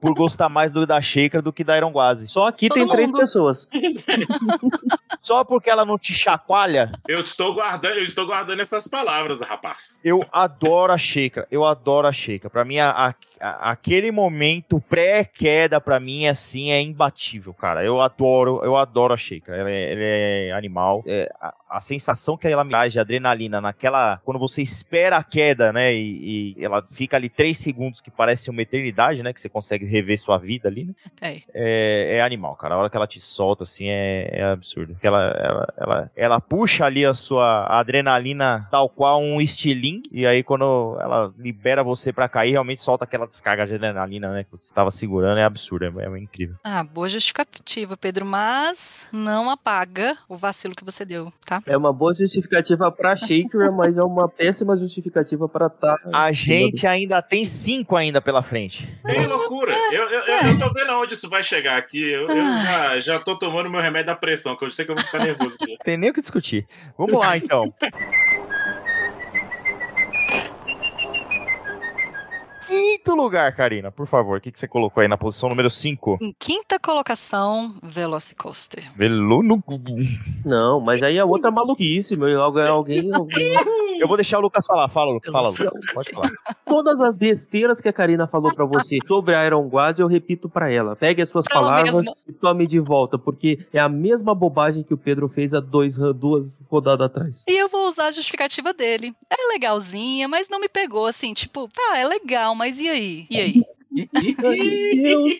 por gostar mais do da Sheikra do que da Aranguase. Só aqui Todo tem três mundo. pessoas. Só porque ela não te chacoalha, Eu estou guardando, eu estou guardando essas palavras, rapaz. eu adoro a Sheikra. Eu adoro a Sheikra. Pra mim, a, a a- aquele momento pré-queda pra mim, assim, é imbatível, cara. Eu adoro, eu adoro a Sheikah. Ela é, ela é animal. É, a, a sensação que ela me traz de adrenalina naquela. Quando você espera a queda, né? E, e ela fica ali três segundos, que parece uma eternidade, né? Que você consegue rever sua vida ali, né? É. É, é animal, cara. A hora que ela te solta, assim, é, é absurdo. Porque ela, ela, ela, ela puxa ali a sua adrenalina tal qual um estilingue. E aí, quando ela libera você pra cair, realmente solta aquela descarga de adrenalina, né? Que você tava segurando. É absurdo, é, é incrível. Ah, boa justificativa, Pedro, mas não apaga o vacilo que você deu, tá? É uma boa justificativa pra Shaker, mas é uma péssima justificativa pra tá. A gente ainda tem cinco ainda pela frente. Que loucura! Eu, eu, eu, eu tô vendo aonde isso vai chegar aqui. Eu, eu já, já tô tomando meu remédio da pressão, que eu sei que eu vou ficar nervoso aqui. Tem nem o que discutir. Vamos lá, então. Quinto lugar, Karina, por favor. O que, que você colocou aí na posição número 5? Em quinta colocação, Velocicoaster. Velu no... Não, mas aí é outra maluquice, meu. Alguém, alguém, alguém- Eu vou deixar o Lucas falar. Fala, Lucas. Fala. Lucas. Pode falar. Todas as besteiras que a Karina falou pra você sobre a Iron Guaz, eu repito pra ela. Pegue as suas Ela palavras mesma. e tome de volta, porque é a mesma bobagem que o Pedro fez há dois, duas rodadas atrás. E eu vou usar a justificativa dele. É legalzinha, mas não me pegou assim, tipo, tá, é legal, mas e aí? E aí? Deus,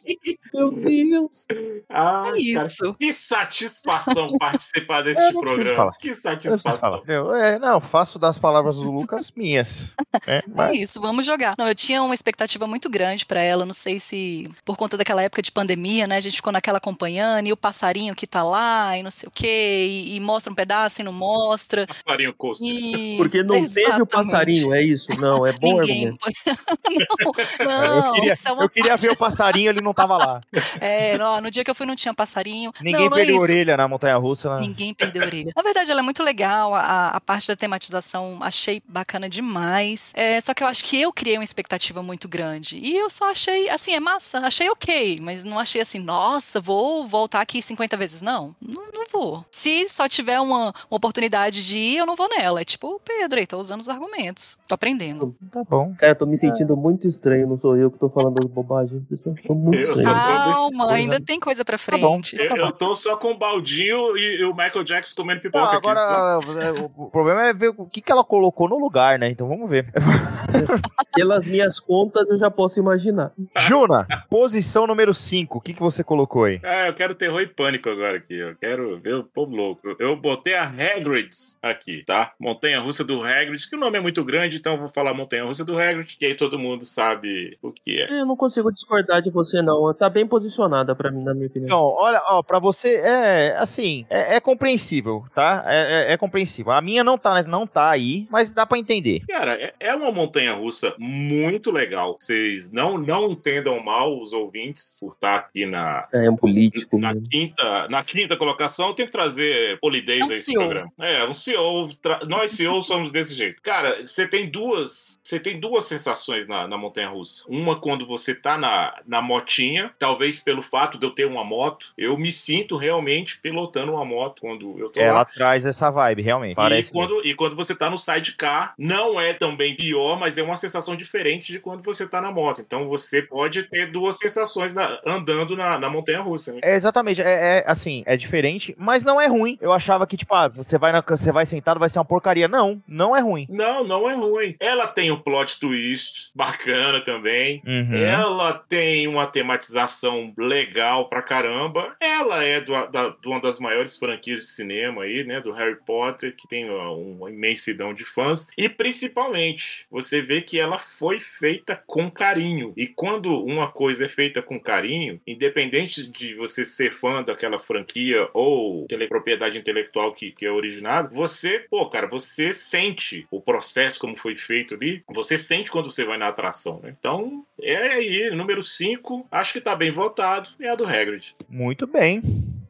meu Deus. Ah, É isso. Que satisfação participar deste Eu não preciso programa. falar. Que satisfação. Eu, é, não, faço das palavras do Lucas minhas. É, É mas isso, vamos jogar. Não, eu tinha uma expectativa muito grande pra ela, não sei se por conta daquela época de pandemia, né? A gente ficou naquela acompanhando, e o passarinho que tá lá, e não sei o quê, e, e mostra um pedaço e não mostra. Passarinho coaster. E... Porque não teve o passarinho, é isso? Não, é bom Ninguém. argumento. não, não, eu queria, é uma eu queria ver o passarinho, ele não tava lá. É, no, no dia que eu fui não tinha passarinho. Ninguém não, não é perdeu a isso. orelha na montanha russa. Ela... Ninguém perdeu a orelha. Na verdade, ela é muito legal, a, a parte da tematização achei bacana demais. É, só que eu acho que eu criei uma expectativa muito grande. E eu só achei, assim, é massa, achei ok, mas não achei assim, nossa, vou voltar aqui 50 vezes. Não, não, não vou. Se só tiver uma, uma oportunidade de ir, eu não vou nela. É tipo o Pedro aí, tô usando os argumentos. Tô aprendendo. Tá bom. Cara, eu tô me sentindo muito estranho, não sou eu que tô falando as bobagens. Eu Calma, ainda tem coisa pra Tá bom. frente. Eu, eu tô só com o baldinho e, e o Michael Jackson comendo pipoca aqui. agora, é, o o problema é ver o que, que ela colocou no lugar, né? Então vamos ver. Pelas minhas contas, eu já posso imaginar. Juna, posição número 5. O que, que você colocou aí? Ah, eu quero terror e pânico agora aqui. Eu quero ver o povo louco. Eu botei a Hagrid's aqui, tá? Montanha Russa do Hagrid, que o nome é muito grande, então eu vou falar Montanha Russa do Hagrid, que aí todo mundo sabe o que é. Eu não consigo discordar de você, não. Tá bem posicionada pra mim, na minha opinião. Então, olha, ó, pra você, é assim, é, é compreensível, tá? É, é- é compreensível. A minha não tá, não tá aí, mas dá pra entender. Cara, é- é uma montanha russa muito legal. Vocês não, não entendam mal os ouvintes por estar aqui na, É um político na mesmo. quinta, na quinta colocação, eu tenho que trazer polidez É um a esse CEO. programa. É, um CEO. tra- Nós CEOs somos desse jeito. Cara, você tem duas. Você tem duas sensações na, na montanha russa. Uma quando você tá na, na motinha, talvez pelo fato de eu ter uma moto, eu me sinto realmente pilotando uma moto quando eu tô Ela lá. traz essa vibe, realmente. Parece. E quando, e quando você tá no sidecar, não é também pior, mas é uma sensação diferente de quando você tá na moto. Então você pode ter duas sensações na- andando na, na montanha russa. Né? É, exatamente, é, é, assim, é diferente, mas não é ruim. Eu achava que, tipo, ah, você vai, na, você vai sentado, vai ser uma porcaria. Não, não é ruim. Não, não é ruim. Ela tem um plot twist bacana também. Uhum. Ela tem uma tematização legal pra caramba. Ela é do- da- de uma das maiores franquias de cinema aí, né? Do Harry Potter, que tem ó, uma imensidão de fãs. E principalmente, você vê que ela foi feita com carinho. E quando uma coisa é feita com carinho, independente de você ser fã daquela franquia ou propriedade intelectual que, que é originado, você, pô, cara, você sente o processo como foi feito ali, você sente quando você vai na atração, né? Então, é aí, número 5, acho que tá bem votado, é a do Hagrid. Muito bem,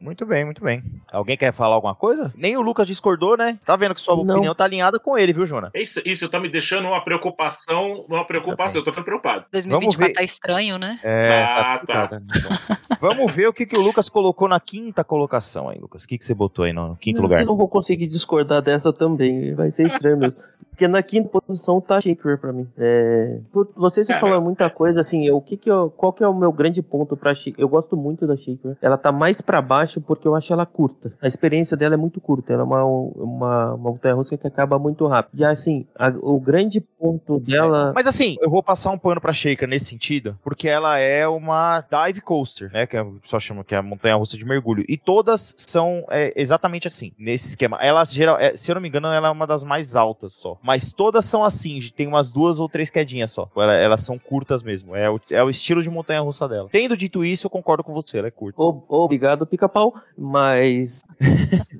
muito bem, muito bem. Alguém quer falar alguma coisa? Nem o Lucas discordou, né? Tá vendo que sua Não. opinião tá alinhada com ele, viu, Jona? Isso, isso tá me deixando uma preocupação, uma preocupação. Eu tô ficando preocupado. 2024 ver. tá estranho, né? É, Ah, complicado, né? Vamos ver o que, que o Lucas colocou na quinta colocação aí, Lucas. O que, que você botou aí no quinto Não, lugar? Vocês não vão conseguir discordar dessa também. Vai ser estranho mesmo. Porque na quinta posição tá Shaker pra mim. É, por, vocês se É. falam muita coisa, assim, eu, o que que eu, qual que é o meu grande ponto pra? Eu gosto muito da Shaker. Ela tá mais pra baixo porque eu acho ela curta. A experiência dela é muito curta. Ela é uma, uma, uma montanha russa que acaba muito rápido. E assim, a- o grande ponto dela. Mas assim, eu vou passar um pano pra Shaker nesse sentido, porque ela é uma dive coaster, né? Que o pessoal chama que é a montanha russa de mergulho. E todas são é, exatamente assim, nesse esquema. Ela, geral, é, se eu não me engano, ela é uma das mais altas só. Mas todas são assim, tem umas duas ou três quedinhas só. Ela- elas são curtas mesmo. É o, é o estilo de montanha russa dela. Tendo dito isso, eu concordo com você, ela é curta. Obrigado, pica-pau. Mas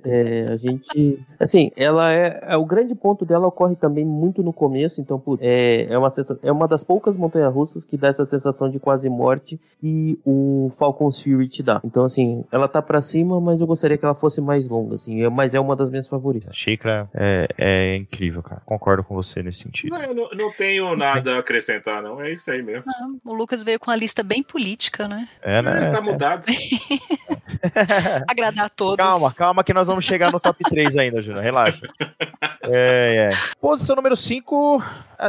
é, a gente. Assim, ela é, é- O grande ponto dela ocorre também muito no começo. Então, pô, é, é, uma, é uma das poucas montanhas russas que dá essa sensação de quase morte e o Falcon's Fury te dá. Então, assim, ela tá pra cima, mas eu gostaria que ela fosse mais longa, assim. é- Mas é uma das minhas favoritas. A Shaker é, é incrível, cara. Concordo com você nesse sentido. Não, eu não, não tenho nada a acrescentar, não. É isso aí mesmo. Ah, o Lucas veio com uma lista bem política, né? É, né? Ele tá mudado. Agradar a todos. Calma, calma que nós vamos chegar no top 3 ainda, Júnior. Relaxa. É, é. Posição número 5.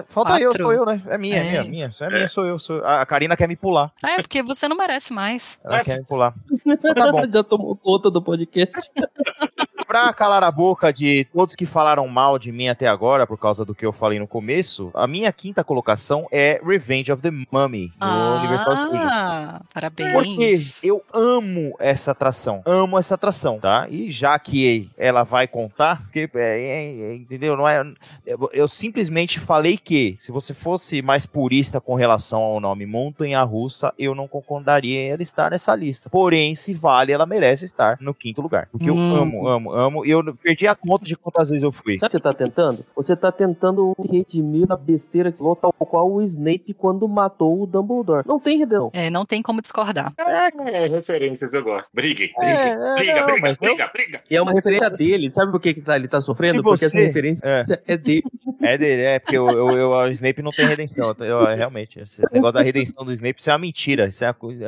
falta eu, Quatro. sou eu, né? É minha, é, É. minha, minha. Isso é minha, sou eu. Sou eu. A Karina quer me pular. Ah, é porque você não merece mais. Ela quer me pular. Então tá bom. Já tomou conta do podcast. Pra calar a boca de todos que falaram mal de mim até agora, por causa do que eu falei no começo, a minha quinta colocação é Revenge of the Mummy, do Universal Studios. Ah, Porque parabéns. eu amo essa atração. Amo essa atração, tá? E já que ela vai contar, porque, é, é, é, entendeu? Não é, eu, eu simplesmente falei que, se você fosse mais purista com relação ao nome Montanha Russa, eu não concordaria em ela estar nessa lista. Porém, se vale, ela merece estar no quinto lugar. Porque Hum. eu amo, amo, amo. E eu perdi a conta de quantas vezes eu fui. Sabe o que você tá tentando? Você tá tentando redimir a besteira que falou, tal qual o Snape quando matou o Dumbledore. Não tem redenção. É, não tem como discordar. É, referências eu gosto. Briguem, É, briguem. é, briga, não, briga, eu- briga, briga. E é uma referência dele. Sabe por que, que tá- ele tá sofrendo? Se Porque essa referência É. é dele. É dele, é, porque eu, eu, eu- o Snape não tem redenção. Eu, eu- realmente, esse negócio da redenção do Snape isso é uma mentira. Isso é uma coisa,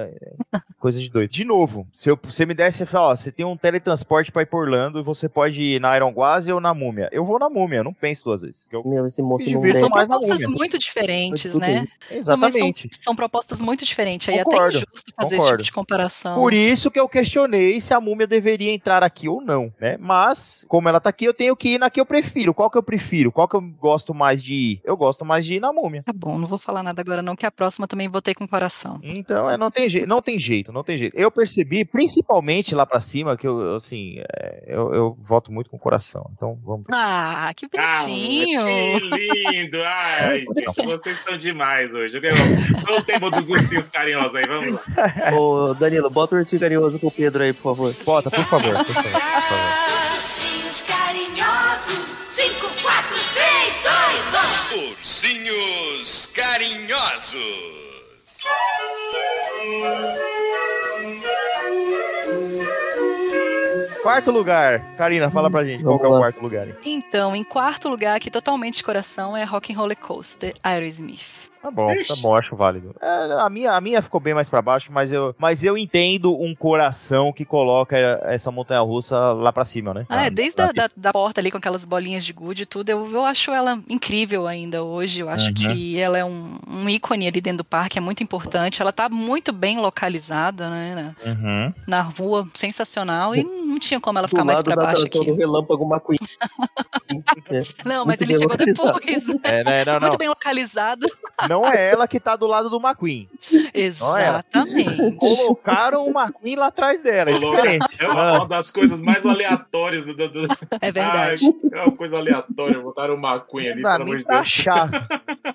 é coisa de doido. De novo, se eu- você me desse, você fala, ó, você tem um teletransporte pra ir por Orlando você pode ir na Iron Guazi ou na Múmia. Eu vou na Múmia, eu não penso duas vezes. eu- Meu, esse moço São propostas muito diferentes, né? Exatamente. São, são propostas muito diferentes. Aí é Concordo, até injusto fazer esse concordo. tipo de comparação. Por isso que eu questionei se a múmia deveria entrar aqui ou não, né? Mas, como ela tá aqui, eu tenho que ir na que eu prefiro. Qual que eu prefiro? Qual que eu gosto mais de ir? Eu gosto mais de ir na múmia. Tá bom, não vou falar nada agora não, que a próxima também votei com o coração. Então, é, não tem jeito, não tem jeito, não tem jeito. Eu percebi, principalmente lá pra cima, que eu, assim, é, eu, eu voto muito com o coração. Então, vamos. Ah, que Ah, bonitinho. que lindo! Ai, gente, vocês estão demais hoje. Qual o tema dos ursinhos carinhosos aí? Vamos lá. Ô, Danilo, bota o ursinho carinhoso com o Pedro aí, por favor. Bota, por favor, por favor, por favor. Ursinhos carinhosos. 5, 4, 3, 2, 1. Ursinhos carinhosos. Quarto lugar. Karina, fala pra gente qual Vamos que é o quarto lugar. Então, em quarto lugar, aqui totalmente de coração, é Rock and Roller Coaster, Aerosmith. Tá bom, tá Ixi. bom, acho válido. É, a, minha, a minha ficou bem mais pra baixo, mas eu, mas eu entendo um coração que coloca essa montanha russa lá pra cima, né? Ah, é, Ah, desde na a da, da porta ali com aquelas bolinhas de gude e tudo, eu, eu acho ela incrível ainda hoje. Eu acho Uhum. que ela é um, um ícone ali dentro do parque, é muito importante. Ela tá muito bem localizada, né? Na, Uhum. na rua, sensacional. E não tinha como ela Do ficar mais lado pra da baixo aqui. do Relâmpago McQueen. É. Não, mas Muito ele chegou localizado. depois. né? É, né, não, não. Muito bem localizado. Não é ela que tá do lado do McQueen. Exatamente. Colocaram o McQueen lá atrás dela, é. É uma, uma das coisas mais aleatórias do. do, do... É verdade. Ai, é uma coisa aleatória. Botaram o McQueen ali, pelo amor de pra Deus. achar.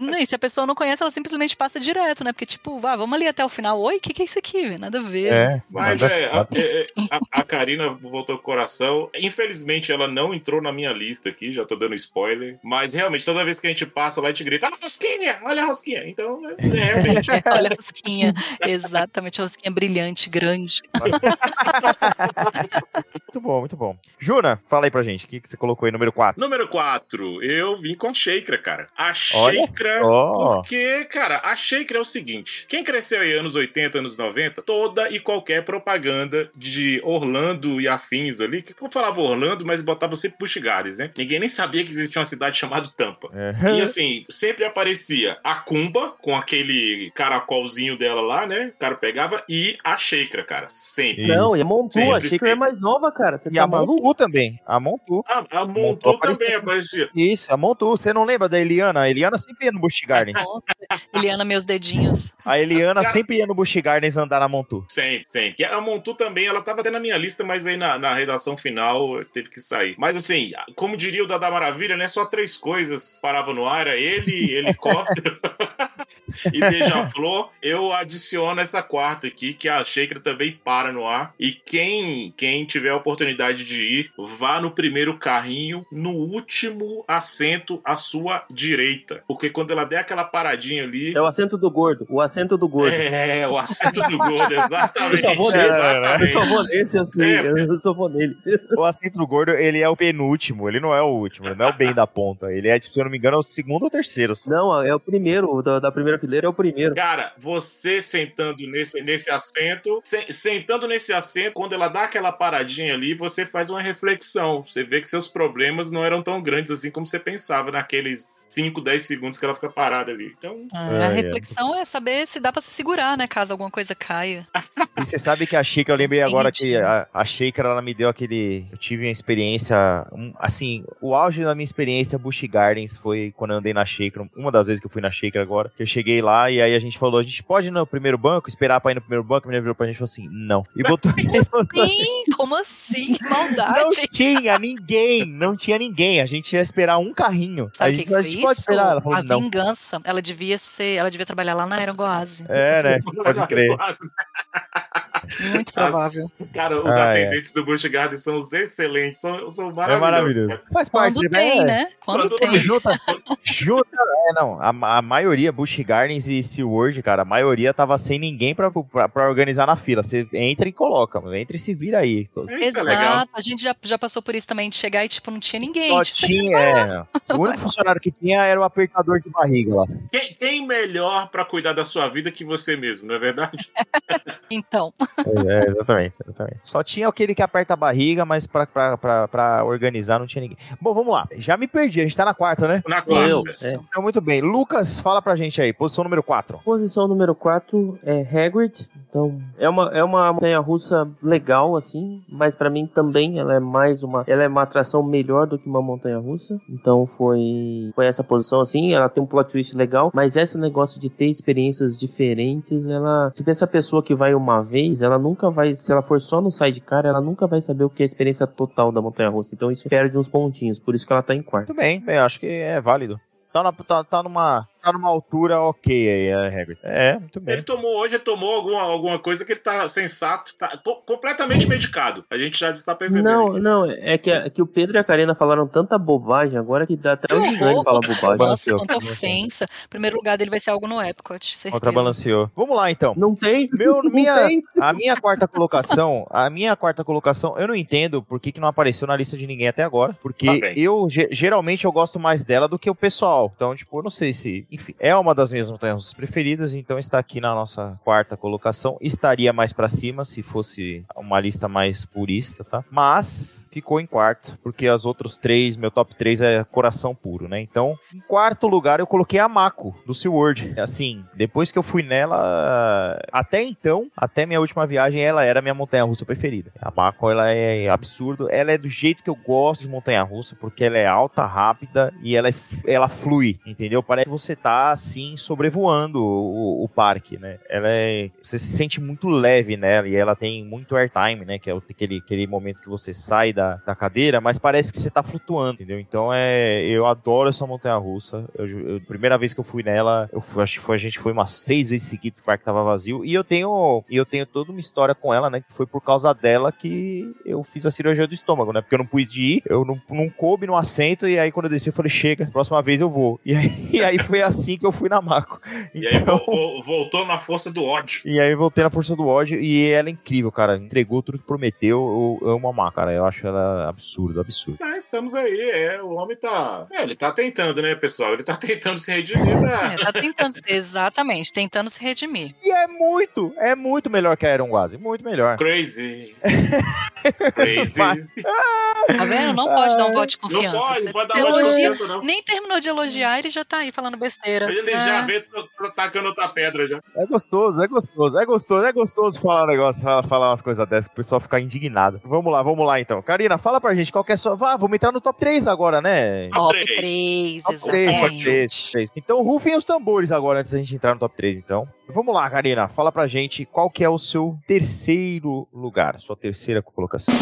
Não, e se a pessoa não conhece, ela simplesmente passa direto, né? Porque, tipo, vá, vamos ali até o final. Oi, o que, que é isso aqui? Nada a ver. É, Mas é, a, é, a, a Karina voltou com o coração. Infelizmente, ela não entrou na minha lista aqui, já tô dando spoiler. Mas realmente, toda vez que a gente passa lá, a gente grita: Olha a rosquinha! Olha a rosquinha. Então, é, realmente. Olha a rosquinha. Exatamente, a rosquinha brilhante, grande. Muito bom, muito bom. Juna, fala aí pra gente, o que, que você colocou aí, número 4? Número 4, eu vim com a Sheikra, cara. A Sheikra. Porque, cara, a Sheikra é o seguinte: quem cresceu aí anos 80, anos 90, toda e qualquer propaganda de Orlando e afins ali, que eu falava Orlando, mas botava sempre Busch Gardens, né? Ninguém nem sabia que existia uma cidade chamada Tampa. É. E assim, sempre aparecia a Kumba, com aquele caracolzinho dela lá, né? O cara pegava, e a Sheikra, cara. Sempre. Não, e a Montu, Sempre, que era sempre. mais nova, cara. Você E tá a maluco? Montu também. A Montu. A, a Montu apareceu. também aparecia. Isso, a Montu. Você não lembra da Eliana? A Eliana sempre ia no Busch Gardens. Nossa, Eliana, meus dedinhos. A Eliana cara- sempre ia no Busch Gardens andar na Montu. Sempre, sempre. E a Montu também, ela tava até na minha lista, mas aí na, na redação final teve que sair. Mas assim, como diria o Dada Maravilha, né? Só três coisas paravam no ar: era ele, helicóptero e beija-flor. Eu adiciono essa quarta aqui, que a Shaker também para no ar. E quem, quem tiver a oportunidade de ir, vá no primeiro carrinho, no último assento à sua direita. Porque quando ela der aquela paradinha ali. É o assento do gordo. O assento do gordo. É, o assento do gordo, exatamente. Eu só vou nele. exatamente. Eu só vou nesse, eu sei. É. Eu só vou nele. O assento do gordo, ele é o penúltimo. Ele não é o último. Ele não é o bem da ponta. Ele é, tipo, se eu não me engano, é o segundo ou terceiro. só. Não, é o primeiro. o Da, da primeira fileira é o primeiro. Cara, você sentando nesse, nesse assento, se- sentando nesse assento, quando ela dá aquela paradinha ali, você faz uma reflexão. Você vê que seus problemas não eram tão grandes assim como você pensava naqueles 5, 10 segundos que ela fica parada ali. Então, Ah, É, a é. reflexão é saber se dá pra se segurar, né? Caso alguma coisa caia. E você sabe que a Sheikra, eu lembrei agora que a, a ela me deu aquele. Eu tive uma experiência. um- assim, o auge da minha experiência Busch Gardens foi quando eu andei na Sheikra. Uma das vezes que eu fui na Sheikra agora. Que eu cheguei lá e aí a gente falou: a gente pode ir no primeiro banco, esperar pra ir no primeiro banco. A menina virou pra gente e falou assim: não. E botou. Sim, como assim? Que Não maldade. tinha ninguém, não tinha ninguém. A gente ia esperar um carrinho. Sabe a o que, gente, que a foi gente pode isso? esperar. Ela falou, a não. vingança. Ela devia ser. Ela devia trabalhar lá na Aerogoase. É, né? Pode crer. Muito provável. Cara, os Ah, é. atendentes do Busch Gardens são os excelentes, são, são É maravilhosos. maravilhoso. Faz parte, Quando tem, né? Quando Quando tem. Junta, junta, é, não, a, a maioria, Busch Gardens e SeaWorld, cara, a maioria tava sem ninguém pra, pra, pra organizar na fila. Você entra e coloca, mano, entra e se vira aí. É legal. Exato. A gente já, já passou por isso também, de chegar e, tipo, não tinha ninguém. só Tipo, tinha, é, o único funcionário que tinha era o apertador de barriga lá. Quem, quem melhor pra cuidar da sua vida que você mesmo, não é verdade? Então, É, exatamente, exatamente. Só tinha aquele que aperta a barriga, mas pra, pra, pra, pra organizar não tinha ninguém. Bom, vamos lá. Já me perdi, a gente tá na quarta, né? Na quarta. Então, muito bem. Lucas, fala pra gente aí, posição número 4. Posição número 4 é Hagrid. Então, é uma, é uma montanha russa legal, assim, mas pra mim também ela é mais uma. Ela é uma atração melhor do que uma montanha russa. Então foi, foi essa posição, assim. Ela tem um plot twist legal, mas esse negócio de ter experiências diferentes, ela. Se essa pessoa que vai uma vez, ela nunca vai. Se ela for só no sidecar, ela nunca vai saber o que é a experiência total da montanha russa. Então isso perde uns pontinhos, por isso que ela tá em quarto. Muito bem, bem, acho que é válido. Tá, na, tá, tá numa, tá numa altura ok aí, a Hagrid. É, muito bem. Ele tomou hoje, ele tomou alguma, alguma coisa que ele tá sensato, tá co- completamente medicado. A gente já está percebendo. Não, aqui. não, é que, é que o Pedro e a Karina falaram tanta bobagem agora que dá até um estranho falar bobagem. Nossa, quanta ofensa. Primeiro lugar dele vai ser algo no Epcot, certeza. Contrabalanceou. Vamos lá, então. Não tem? Meu, Não minha, tem. a minha quarta colocação, a minha quarta colocação, eu não entendo por que, que não apareceu na lista de ninguém até agora, Tá porque bem. eu ge- geralmente eu gosto mais dela do que o pessoal. Então, tipo, eu não sei se, enfim, é uma das minhas montanhas preferidas, então está aqui na nossa quarta colocação. Estaria mais pra cima se fosse uma lista mais purista, tá? Mas ficou em quarto, porque as outros três, meu top 3 é coração puro, né? Então, em quarto lugar eu coloquei a Mako, do SeaWorld. Assim, depois que eu fui nela, até então, até minha última viagem, ela era minha montanha-russa preferida. A Mako, ela é absurdo, ela é do jeito que eu gosto de montanha-russa, porque ela é alta, rápida e ela, é, ela flui, entendeu? Parece que você tá, assim, sobrevoando o, o parque, né? Ela é... Você se sente muito leve nela e ela tem muito airtime, né? Que é aquele, aquele momento que você sai da, da cadeira, mas parece que você tá flutuando, entendeu? Então é... Eu adoro essa montanha-russa. Eu, eu- primeira vez que eu fui nela, eu fui- acho que foi, a gente foi umas seis vezes seguidas que o parque tava vazio. E eu tenho, e eu tenho toda uma história com ela, né? Que foi por causa dela que eu fiz a cirurgia do estômago, né? Porque eu não pude ir, eu não, não coube no assento, e aí quando eu desci, eu falei, chega, próxima vez eu vou. E aí, e aí foi, assim que eu fui na Mako. E aí Então- vo- vo- voltou na força do ódio. E aí voltei na força do ódio e ela é incrível, cara. Entregou tudo que prometeu. Eu amo a Mako, cara. Eu acho ela absurdo, absurdo. Ah, estamos aí, é, o homem tá. É, ele tá tentando, né, pessoal? Ele tá tentando se redimir da. É, tá tentando, exatamente, tentando se redimir. E é muito, é muito melhor que a Iron Quase. Muito melhor. Crazy. Crazy. Tá vendo? Não pode dar um voto de confiança. pode, Você- não pode dar você voto de elogia- confiança, não. Nem terminou de elogiar, ele já tá aí falando besteira. Ele É. já tô tacando outra pedra já. É gostoso, é gostoso, é gostoso, é gostoso falar um negócio, falar, umas coisas dessas, o pessoal ficar indignado. Vamos lá, vamos lá então. Karina, fala pra gente qual que é a sua. Vá, vamos entrar no top 3 agora, né? Top Top três. 3, Top 3, top exatamente. 3, 3. Então rufem os tambores agora antes da gente entrar no top 3, então. Vamos lá, Karina, fala pra gente qual que é o seu terceiro lugar, sua terceira colocação.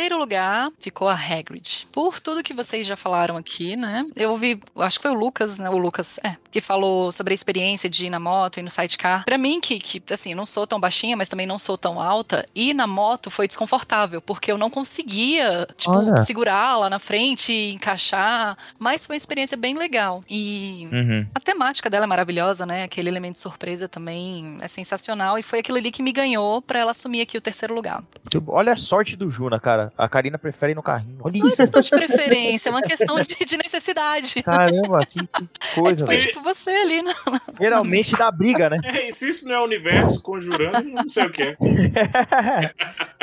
Terceiro lugar ficou a Hagrid. Por tudo que vocês já falaram aqui, né? Eu ouvi, acho que foi o Lucas, né? O Lucas, é, que falou sobre a experiência de ir na moto e no sidecar. Pra mim, que, que, assim, não sou tão baixinha, mas também não sou tão alta, ir na moto foi desconfortável, porque eu não conseguia, tipo, Olha. segurar lá na frente e encaixar. Mas foi uma experiência bem legal. E Uhum. a temática dela é maravilhosa, né? Aquele elemento de surpresa também é sensacional. E foi aquilo ali que me ganhou pra ela assumir aqui o terceiro lugar. Olha a sorte do Juna, cara. A Karina prefere ir no carrinho. Olha Não é isso. questão de preferência, é uma questão de, de necessidade. Caramba, que, que coisa, Foi velho. tipo você ali, né? Geralmente dá briga, né? É, e se isso não é o universo conjurando, não sei o que é.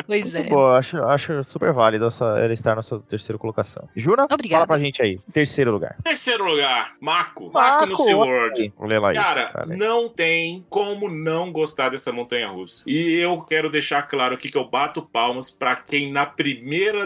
Pois é. Pô, acho, acho super válido essa, ela estar na sua terceira colocação. Juna, Obrigada. fala pra gente aí. Terceiro lugar. Terceiro lugar, Mako. Mako no SeaWorld. Vou ler lá aí. Cara, não tem como não gostar dessa montanha russa. E eu quero deixar claro aqui que eu bato palmas pra quem na primeira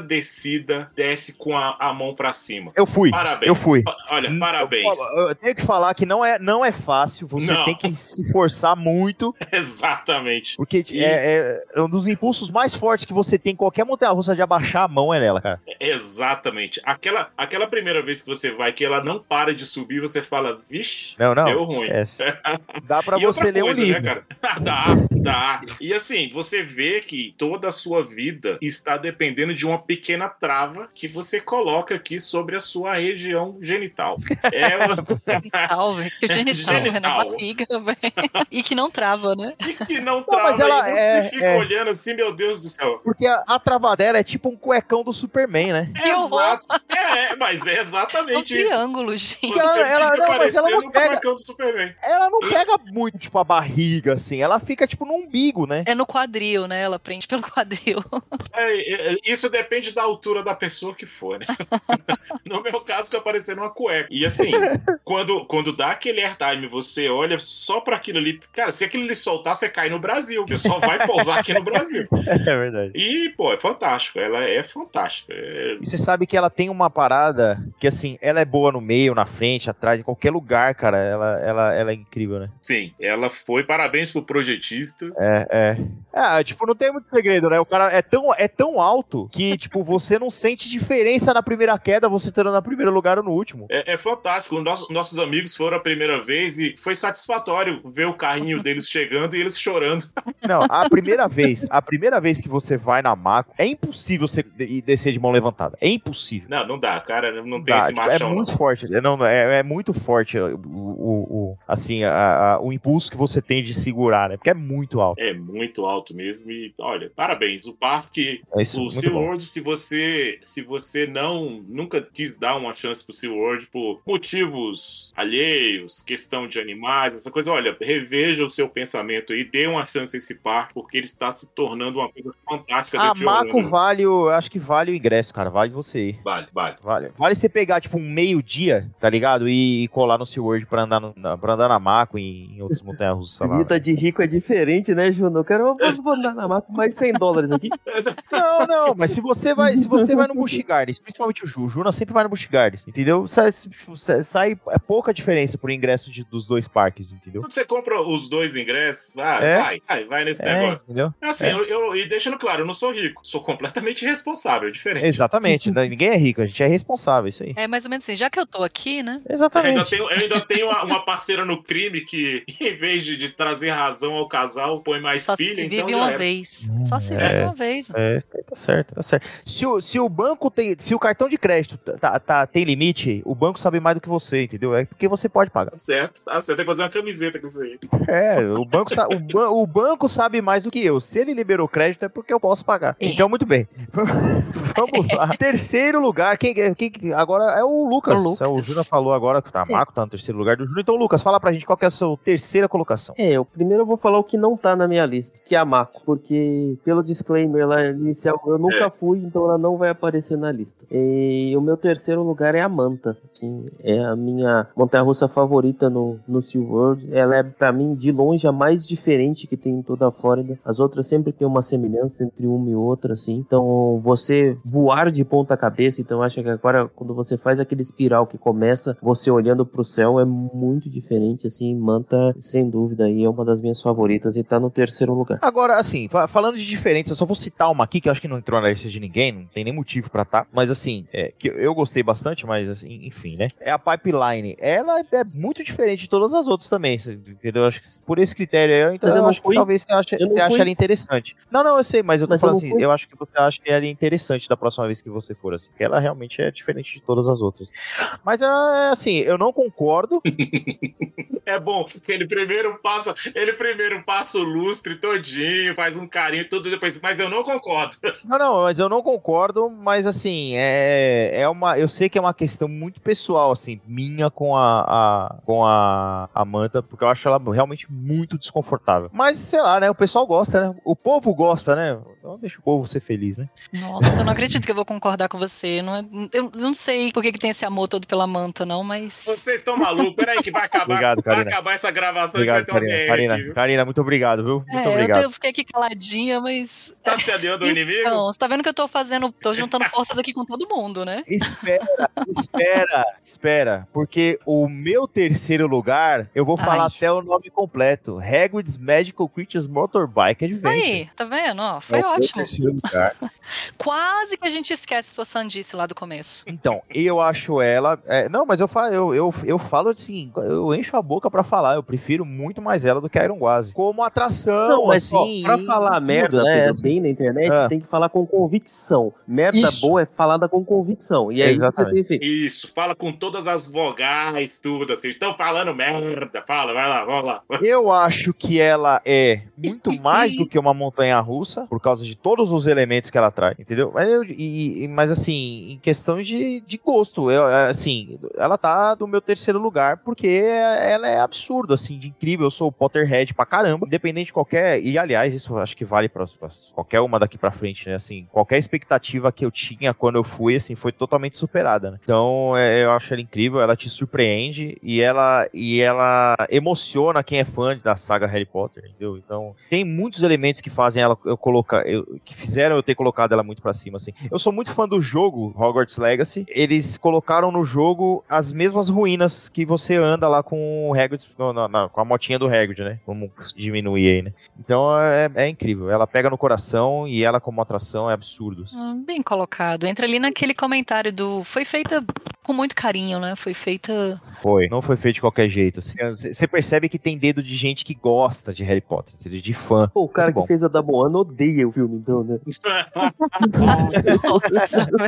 descida desce com a, a mão pra cima. Eu fui. Parabéns. Eu fui. Olha, parabéns. Eu, eu tenho que falar que não é, não é fácil, você Não. tem que se forçar muito, Exatamente. porque E- é, é um dos impulsos mais fortes que você tem em qualquer montanha-russa de abaixar a mão é nela, cara. Exatamente. Aquela, aquela primeira vez que você vai, que ela não para de subir, você fala, vixe. Não, não. Deu ruim. esquece. Dá pra e você ler um coisa, livro. né, cara? dá, dá. E assim, você vê que toda a sua vida está dependendo de uma pequena trava que você coloca aqui sobre a sua região genital. É uma... Genital, velho. Que o genital, é na Genital. barriga, velho. E que não trava, né? que não Não, trava mas ela aí, você é- fica é. olhando assim, meu Deus do céu. Porque a, a trava dela é tipo um cuecão do Superman, né? Exato. É, mas é É um exatamente isso. triângulo, gente. Ela- Você ela- fica não, mas ela não um pega. macacão do Superman. Ela não pega muito, tipo, a barriga, assim. Ela fica, tipo, no umbigo, né? É no quadril, né? Ela prende pelo quadril. É, é, isso depende da altura da pessoa que for, né? no meu caso, que apareceu numa cueca. E assim, quando, quando dá aquele airtime, você olha só pra aquilo ali. Cara, se aquilo ali soltar, você cai no Brasil. Porque só vai pousar aqui no Brasil. É verdade. E, pô, é fantástico. Ela é fantástica. É- E você sabe que ela tem uma parada que, assim, ela é boa no meio, na frente, atrás, em qualquer lugar, cara. Ela, ela, ela é incrível, né? sim, ela foi. Parabéns pro projetista. É, é. Ah, tipo, não tem muito segredo, né? O cara é tão, é tão alto que, tipo, você não sente diferença na primeira queda, você estando na primeiro lugar ou no último. É, é fantástico. Nossos, nossos amigos foram a primeira vez e foi satisfatório ver o carrinho deles chegando e eles chorando. Não, a primeira vez, a primeira vez que você vai na Mako, é impossível você descer de mão levantada. É impossível. Não, não dá, cara. Não tem Dá, esse tipo, machão. é não. muito forte, é, não, é, é muito forte o, o- o- assim, a- a- o impulso que você tem de segurar, né? Porque é muito alto. É muito alto mesmo e olha, parabéns. O parque, É isso, o muito bom. SeaWorld, se você se você não nunca quis dar uma chance pro SeaWorld por motivos alheios, questão de animais, essa coisa, olha, reveja o seu pensamento e dê uma chance a esse parque porque ele está se tornando uma coisa fantástica A dentro de Orlando. Mako vale, o- eu acho que vale o ingresso, cara. Vale você ir. Vale, vale. Vale. Vale você pegar, tipo, um meio-dia, tá ligado? E, e colar no SeaWorld pra andar, no, na, pra andar na Mako e em outros montanhas-russas lá. Vida de rico é diferente, né, Juno? Eu quero eu vou andar na mapa mais 100 dólares aqui. Não, não, mas se você vai, se você vai no Busch Gardens, principalmente o Ju, o Juna sempre vai no Busch Gardens, entendeu? Sai, sai- sai- é pouca diferença pro ingresso de- dos dois parques, entendeu? Quando você compra os dois ingressos, ah, É. vai, vai, vai nesse É, negócio. entendeu? Assim, É. eu, eu- e deixando claro, eu não sou rico, sou completamente responsável, é diferente. Exatamente, né? ninguém é rico, a gente é responsável, isso aí. É mais ou menos assim, já que eu tô aqui, né? Eu ainda Exatamente. tenho, eu ainda tenho uma, uma parceira no crime que, em vez de, de trazer razão ao casal, põe mais Só pilha, se então vive uma era. vez. Só se vive É. uma vez. É, isso aí tá certo, tá certo. Se o, se o banco tem. Se o cartão de crédito tá, tá- tem limite, o banco sabe mais do que você, entendeu? É porque você pode pagar. Tá certo, tá certo. Tem que fazer uma camiseta com isso aí. É, o banco, sa- o, ban- o banco sabe mais do que eu. Se ele liberou crédito, é porque eu posso pagar. É. Então, muito bem. Vamos lá. Terceiro lugar, quem, quem- agora é o Lucas. O Lucas. É, O Júnior falou agora que o Tamaco tá no terceiro lugar do Júnior. Então, Lucas, fala pra gente qual que é a sua terceira colocação. É, o primeiro eu vou falar o que não tá na minha lista, que é a Mako, porque pelo disclaimer lá inicial, eu nunca fui, então ela não vai aparecer na lista. E o meu terceiro lugar é a Manta, assim, é a minha montanha-russa favorita no, no SeaWorld. Ela é, pra mim, de longe, a mais diferente que tem em toda a Flórida. As outras sempre tem uma semelhança entre uma e outra, assim. Então, você voar de ponta cabeça, então acho que agora, quando você faz aquele espiral que começa você olhando pro céu, é muito diferente, assim. Manta, sem dúvida, aí é uma das minhas favoritas e tá no terceiro lugar. Agora, assim, fa- falando de diferentes, eu só vou citar uma aqui que eu acho que não entrou na lista de ninguém, não tem nem motivo pra tá, mas assim, é, que eu gostei bastante, mas assim, enfim, né? É a Pipeline. Ela é muito diferente de todas as outras também, entendeu? Eu acho que por esse critério aí, então Mas eu eu acho fui. que talvez você ache, Eu você ache ela interessante. Não, não, eu sei, mas eu tô Mas eu falando não assim, fui. eu acho que você acha que ela é interessante da próxima vez que você for, assim, porque ela realmente é diferente de todas as outras. Mas, é, assim, eu não concordo, É bom que ele primeiro passa, ele primeiro passa o lustre todinho, faz um carinho tudo depois, mas eu não concordo. Não, não, mas eu não concordo, mas assim, é, é uma. Eu sei que é uma questão muito pessoal, assim, minha com a, a- com a, a manta, porque eu acho ela realmente muito desconfortável. Mas, sei lá, né? O pessoal gosta, né? O povo gosta, né? Então deixa o povo ser feliz, né? Nossa, eu não acredito que eu vou concordar com você. Não é- eu não sei por que, que tem esse amor todo pela manta, não, mas. Vocês estão malucos? Peraí, que vai acabar, Obrigado, vai Karina. acabar essa gravação Obrigado, e vai ter uma Karina. Karina, aqui? Karina, muito obrigado, viu? Muito É, eu, obrigado. eu fiquei aqui caladinha, mas. Tá se aliando ao inimigo? Então, você tá vendo que eu tô fazendo. tô juntando forças aqui com todo mundo, né? Espera, espera, espera, porque o meu terceiro lugar, eu vou falar Ai. até o nome completo: Hagrid's Magical Creatures Motorbike Adventure. Aí, tá vendo? Ó, foi É o meu ótimo. Quase que a gente esquece sua sandice lá do começo. Então, eu acho ela. é, não, mas eu falo, eu, eu, eu falo assim, eu encho a boca pra falar. Eu prefiro muito mais ela do que a Iron Guazi. Como atração, Não, mas assim. pra falar merda né? Pedro, assim. bem na internet, Ah. tem que falar com convicção. Merda Isso. boa é falada com convicção. E é isso que você Exatamente. tem feito. Isso, fala com todas as vogais, tudo assim. Estão falando merda. Fala, vai lá, vamos lá. Eu acho que ela é muito mais do que uma montanha russa, por causa de todos os elementos que ela traz, entendeu? Mas, eu- e- e- mas assim, em questão de, de gosto, eu, é, assim, ela tá no meu terceiro lugar, porque ela é absurdo, assim, de incrível. Eu sou o Potterhead pra caramba, independente de qualquer. E aliás, isso acho que vale pra, pra qualquer uma daqui pra frente, né? Assim, qualquer expectativa que eu tinha quando eu fui, assim, foi totalmente superada, né? Então, é, eu acho ela incrível, ela te surpreende e ela, e ela emociona quem é fã da saga Harry Potter, entendeu? Então, tem muitos elementos que fazem ela eu colocar, eu, que fizeram eu ter colocado ela muito pra cima, assim. Eu sou muito fã do jogo Hogwarts Legacy. Eles colocaram no jogo as mesmas ruínas que você anda lá com o Hagrid, no- na- na- com a motinha do Hagrid, né? Vamos diminuir aí, né? Então, é, é incrível. Ela pega no coração e ela como atração é absurdo. assim. Hum, Bem colocado. Entra ali naquele comentário do. Foi feita com muito carinho, né? Foi feita. Foi. Não foi feito de qualquer jeito. Você percebe que tem dedo de gente que gosta de Harry Potter, de fã. Pô, o cara Muito que bom. fez a da Moana odeia o filme, então, né? Nossa,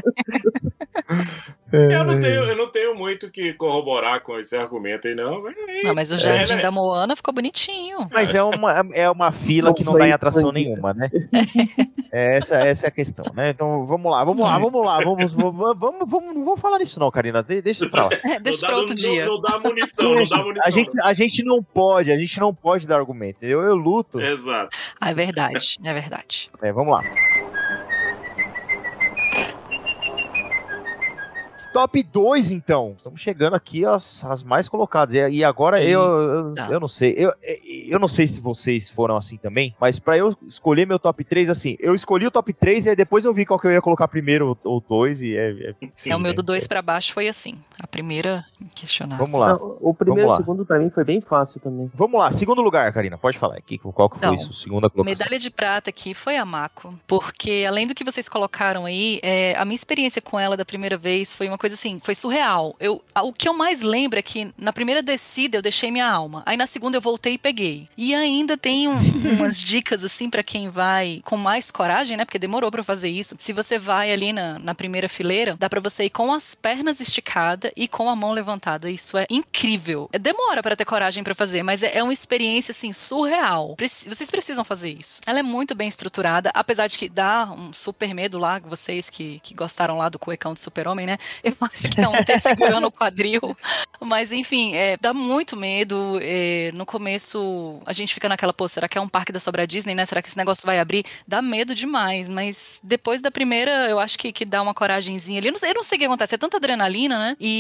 Eu não, tenho, eu não tenho muito que corroborar com esse argumento aí, não. mas- Não, mas o jardim É, né? da Moana ficou bonitinho. Mas é uma, é uma fila Não que não dá em atração nenhuma, né? É, Essa, essa é a questão, né? Então vamos lá, vamos lá, vamos lá. Vamos, vamos, vamos, vamos, não vamos falar disso, não, Karina. De- Deixa isso pra lá. É, deixa Não pra outro não- dia. Não, dá munição, não dá munição. A gente, a gente não pode, a gente não pode dar argumento, entendeu? Eu luto. não. Exato. Ah, é verdade, é verdade. É, vamos lá. Top 2, então. Estamos chegando aqui às, às mais colocadas. E, e agora eu, eu, Eita. eu não sei. Eu, eu não sei se vocês foram assim também, mas pra eu escolher meu top 3, assim, eu escolhi o top 3 e aí depois eu vi qual que eu ia colocar primeiro ou 2 e é, é, enfim, É o meu né? do dois pra baixo foi assim. A primeira questionável. Vamos lá. Não, o primeiro e o segundo pra mim foi bem fácil também. Vamos lá, segundo lugar, Karina, pode falar. Que, qual que foi Então, isso? Segunda colocação. Medalha de prata aqui foi a Mako, porque além do que vocês colocaram aí, é, a minha experiência com ela da primeira vez foi uma coisa assim, foi surreal. Eu, o que eu mais lembro é que na primeira descida eu deixei minha alma, aí na segunda eu voltei e peguei. E ainda tem um- umas dicas assim pra quem vai com mais coragem, né? Porque demorou pra eu fazer isso. Se você vai ali na, na primeira fileira, dá pra você ir com as pernas esticadas e com a mão levantada. Isso é incrível. É, Demora pra ter coragem pra fazer, mas é, é uma experiência assim surreal. Vocês precisam fazer isso. Ela é muito bem estruturada, apesar de que dá um super medo lá, vocês que, que gostaram lá do cuecão de super-homem, né? Eu acho que é um ter segurando o quadril. Mas enfim, é, dá muito medo. é, no começo a gente fica naquela, pô, será que é um parque da Sobra Disney, né? Será que esse negócio vai abrir? Dá medo demais, mas depois da primeira, eu acho que, que dá uma coragenzinha ali. Eu não, eu não sei o que acontece, é tanta adrenalina, né? E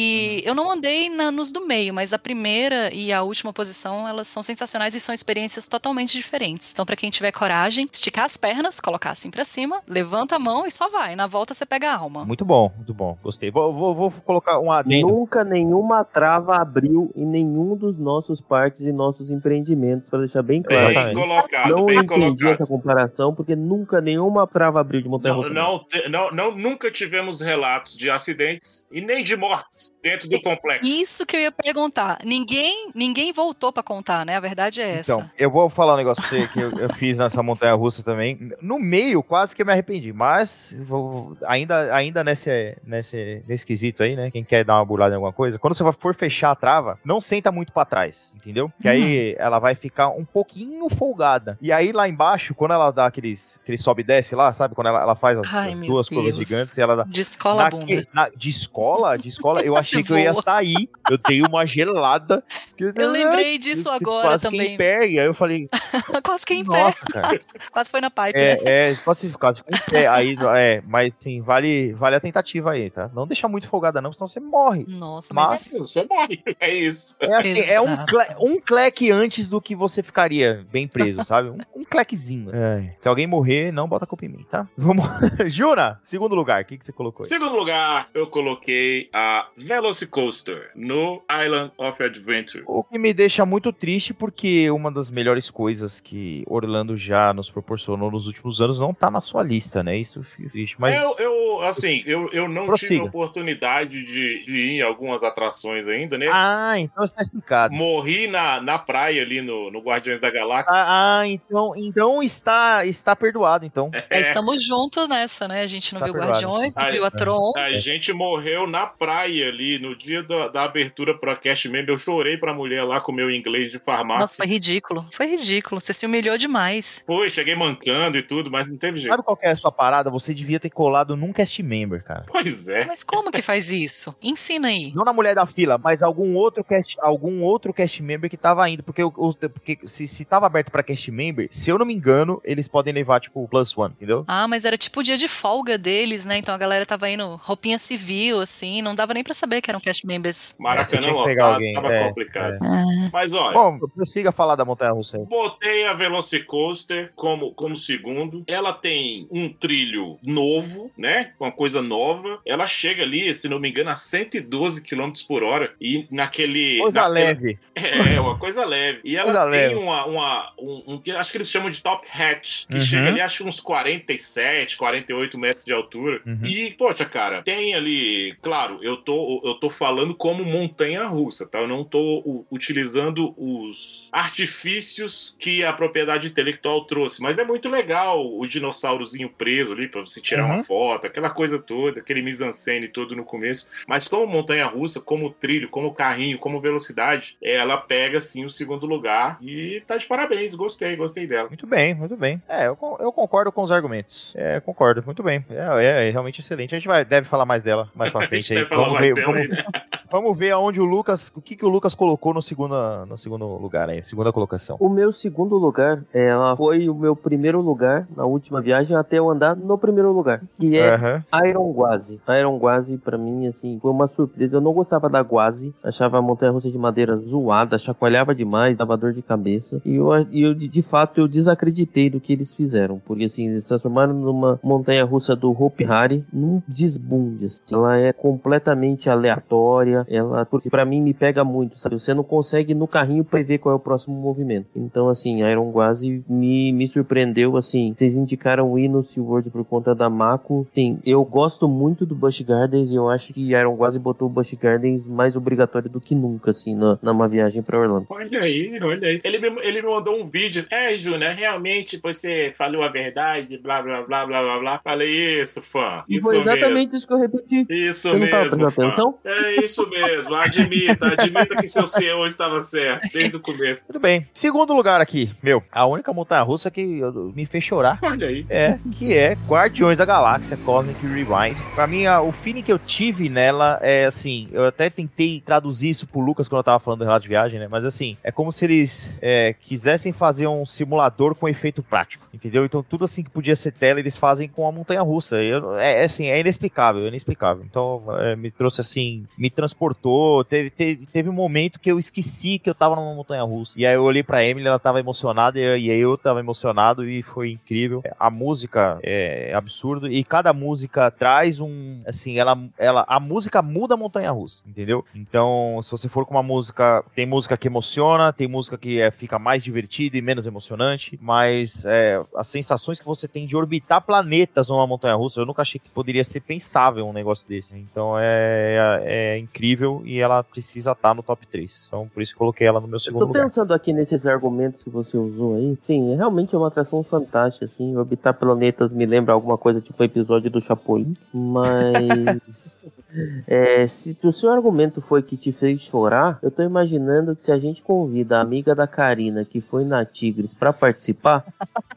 eu não andei na- nos do meio, mas a primeira e a última posição, elas são sensacionais e são experiências totalmente diferentes. Então, pra quem tiver coragem, esticar as pernas, colocar assim pra cima, levanta a mão e só vai. Na volta você pega a alma. Muito bom, muito bom. Gostei. Vou, vou, vou colocar um adendo. Nunca nenhuma trava abriu em nenhum dos nossos parques e nossos empreendimentos, pra deixar bem claro. Bem colocado, não bem entendi colocado. essa comparação, porque nunca nenhuma trava abriu de montanha Não, não, não, não, nunca tivemos relatos de acidentes e nem de mortes dentro do complexo. Isso que eu ia perguntar. Ninguém, ninguém voltou pra contar, né? A verdade é essa. Então, eu vou falar um negócio pra você que eu, eu fiz nessa montanha russa também. No meio, quase que eu me arrependi, mas vou- ainda, ainda nesse, nesse, nesse quesito aí, né? Quem quer dar uma burlada em alguma coisa, quando você for fechar a trava, não senta muito pra trás, entendeu? Que aí ela vai ficar um pouquinho folgada. E aí lá embaixo, quando ela dá aqueles, aquele sobe e desce lá, sabe? Quando ela, ela faz as, Ai, as duas curvas Deus. gigantes e ela dá. De escola bunda. na- de escola? De escola? Eu achei que eu ia sair. Eu dei uma gelada. que Eu lembrei disso eu agora quase também. fiquei em pé, e aí eu falei, Quase que em pé. cara. Quase foi na pipe. né? É, é, quase ficar em pé. Aí, é, mas sim, vale, vale a tentativa aí, tá? Não deixa muito folgada, não, senão você morre. Nossa, Mas- mas. Você morre. É isso. É assim, é um, Exato. cle, um cleque antes do que você ficaria bem preso, sabe? Um, um clequezinho. É. Se alguém morrer, não bota a culpa em mim, tá? Vamos. Juna, segundo lugar, o que, que você colocou aí? Segundo lugar, eu coloquei a Velocicoaster no Island of Adventure. O que me deixa muito triste porque uma das melhores coisas que Orlando já nos proporcionou nos últimos anos não tá na sua lista, né? Isso fica triste. Mas Eu, eu, assim, eu, eu não tive Prossiga. a oportunidade de, de ir em algumas atrações ainda, né? Ah, então está explicado. Morri na, na praia ali no, no Guardiões da Galáxia. Ah, ah, então, então está, está perdoado, então. É, estamos juntos nessa, né? A gente não Tá viu perdoado. Guardiões, não Ah, viu a Tron. A gente morreu na praia ali, no dia da, da abertura pro Cast Member. Eu chorei pra mulher lá com o meu inglês de Nossa, farmácia. foi ridículo. Foi ridículo. Você se humilhou demais. Foi, cheguei mancando e tudo, mas não teve jeito. Sabe qual que é a sua parada? Você devia ter colado num cast member, cara. Pois é. Mas como que faz isso? Ensina aí. Não na mulher da fila, mas algum outro cast, algum outro cast member que tava indo. Porque, o- o- porque se, se tava aberto pra cast member, se eu não me engano, eles podem levar, tipo, o plus one, entendeu? Ah, mas era tipo o dia de folga deles, né? Então a galera tava indo roupinha civil, assim. Não dava nem pra saber que eram cast members. É, Maracanã tinha que pegar lotado, alguém, tava é, complicado. Ah, Mas olha, Bom, prossiga falar da montanha russa aí. Botei a Velocicoaster como, como segundo. Ela tem um trilho novo, né? Uma coisa nova. Ela chega ali, se não me engano, a 112 km por hora. E naquele. Coisa naquela- leve. É, uma coisa leve. E ela Coisa tem leve. uma. uma um, um que acho que eles chamam de top hatch, que Uhum. chega ali, acho que uns 47, 48 metros de altura. Uhum. E, poxa, cara, tem ali. Claro, eu tô, eu tô falando como montanha russa, tá? Eu não tô utilizando os artifícios que a propriedade intelectual trouxe. Mas é muito legal o dinossaurozinho preso ali pra você tirar Uhum. uma foto, aquela coisa toda, aquele mise-en-scène todo no começo. Mas como montanha russa, como trilho, como carrinho, como velocidade, ela pega sim o segundo lugar e tá de parabéns. Gostei, gostei dela. Muito bem, muito bem. É, eu, eu concordo com os argumentos. É, concordo, muito bem. É, é realmente excelente. A gente vai, deve falar mais dela mais pra frente aí. Vamos ver, vamos, aí, né? vamos ver aonde o Lucas, o que, que o Lucas colocou no, segunda, no segundo lugar aí, segunda colocação. O meu segundo lugar, ela foi o meu primeiro lugar na última viagem até eu andar no primeiro lugar, que é Aham. Iron Guazi. Iron Guazi, pra mim, assim, foi uma surpresa. Eu não gostava da Guazi, achava a montanha-russa de madeira zoada, chacoalhava demais, dava dor de cabeça. E eu, e eu, de fato, eu desacreditei do que eles fizeram, porque, assim, eles transformaram numa montanha-russa do Hopi Hari num desbunde. assim. Ela é completamente aleatória, ela, porque pra mim me pega muito, sabe? Você não consegue no carrinho prever qual é o próximo movimento. Então, assim, Iron Guazi me, me surpreendeu, assim. Vocês indicaram o Hino World por conta da Mako. Sim, eu gosto muito do Bush Gardens e eu acho que Iron Guazi botou o Bush Gardens mais obrigatório do que nunca, assim, na, numa viagem pra Orlando. Olha aí, olha aí. Ele me, ele me mandou um vídeo. É, Júnior, realmente você falou a verdade, blá, blá, blá, blá, blá, blá. Falei isso, fã. E Isso foi mesmo. exatamente isso que eu repeti. Isso Você mesmo, fã. Atenção? É isso mesmo. Admita, admita que seu CEO estava certo desde o começo. Tudo bem. Segundo lugar aqui, meu, a única montanha russa que me fez chorar Olha aí. é que é Guardiões da Galáxia Cosmic Rewind. Pra mim, a- o feeling que eu tive nela é assim, eu até tentei traduzir isso pro Lucas quando eu tava falando do relato de viagem, né? Mas assim, é como se eles é, quisessem fazer um simulador com efeito prático, entendeu? Então tudo assim que podia ser tela, eles fazem com a montanha russa. Eu, é, é assim, é inexplicável, é inexplicável. Então é, me trouxe assim, me transportou. Teve, teve, teve um momento que eu esqueci que eu tava numa montanha russa. E aí eu olhei pra Emily, ela tava emocionada, e e eu tava emocionado, e foi incrível. A música é absurdo, e cada música traz um. Assim, ela, ela a música muda a montanha russa, entendeu? Então, se você for com uma música, tem música que emociona, tem música que é, fica mais divertida e menos emocionante, mas é, as sensações que você tem de orbitar planetas numa montanha russa, eu nunca achei que poderia ser pensável um negócio desse. Então é, é incrível e ela precisa estar no top 3. Então por isso que coloquei ela no meu Eu segundo tô lugar. pensando aqui nesses argumentos que você usou aí. Sim, realmente é uma atração fantástica, assim. Orbitar planetas me lembra alguma coisa tipo o episódio do Chapolin. Mas. é, se o seu argumento foi que te fez chorar, eu tô imaginando que se a gente convida a amiga da Karina, que foi na Tigres, pra participar,